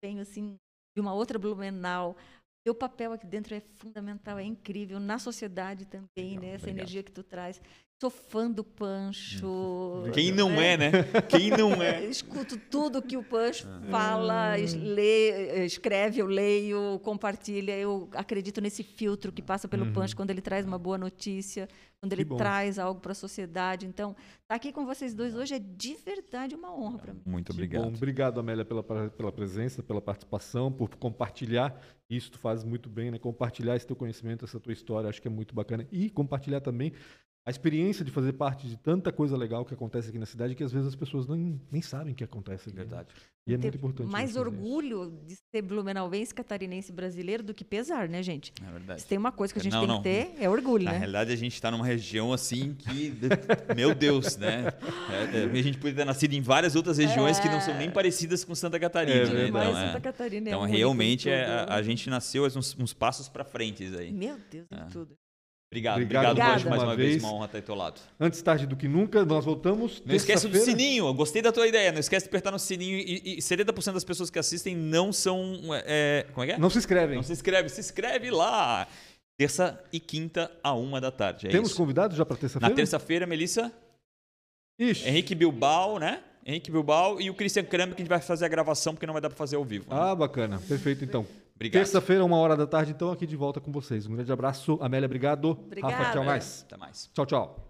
Tenho assim de uma outra Blumenau. Teu papel aqui dentro é fundamental, é incrível na sociedade também, Legal, né? Essa obrigado. energia que tu traz. Sou fã do Pancho. Quem não é, né? Quem não é? Escuto tudo que o Pancho Ah. fala, es- lê, escreve, eu leio, compartilha. Eu acredito nesse filtro que passa pelo Uhum. Pancho quando ele traz uma boa notícia, quando Que ele bom. traz algo para a sociedade. Então, estar aqui com vocês dois hoje é de verdade uma honra para mim. Muito obrigado. Bom, obrigado, Amélia, pela, pela presença, pela participação, por compartilhar. Isso tu faz muito bem, né? Compartilhar esse teu conhecimento, essa tua história, acho que é muito bacana. E compartilhar também a experiência de fazer parte de tanta coisa legal que acontece aqui na cidade que às vezes as pessoas nem, nem sabem que acontece aqui. né? Verdade. E é muito importante. Mais nós fazer isso. orgulho de ser blumenauense, catarinense brasileiro do que pesar, né, gente? É verdade. Se tem uma coisa que a gente Não, tem não. que ter, é orgulho, Na né? realidade, a gente está numa região assim que. Meu Deus, né? É, é, a gente podia ter nascido em várias outras regiões que não são nem parecidas com Santa Catarina. É né? Então, é. Santa Catarina é Então, realmente, é, tudo. a, a gente nasceu uns, uns passos para frente aí. Meu Deus, É. tudo. Obrigado, Obrigado, obrigado. Banjo, mais uma uma vez. vez. Uma honra estar ao teu lado. Antes tarde do que nunca, nós voltamos. Não esquece do terça-feira. sininho, eu gostei da tua ideia. Não esquece de apertar no sininho. E, e 70% das pessoas que assistem não são. é, como é que é? Não se inscrevem. Não se inscreve, se inscreve lá. Terça e quinta, a uma da tarde. É Temos isso. convidados já para Na terça-feira? terça-feira, Melissa, Ixi. Henrique Bilbao, né? Henrique Bilbao e o Christian Kramp, que a gente vai fazer a gravação, porque não vai dar para fazer ao vivo. né? Ah, bacana. Perfeito, então. Obrigado. Terça-feira, uma hora da tarde, então, aqui de volta com vocês. Um grande abraço. Amélia, obrigado. Obrigada. Rafa, tchau mais. Até mais. Tchau, tchau.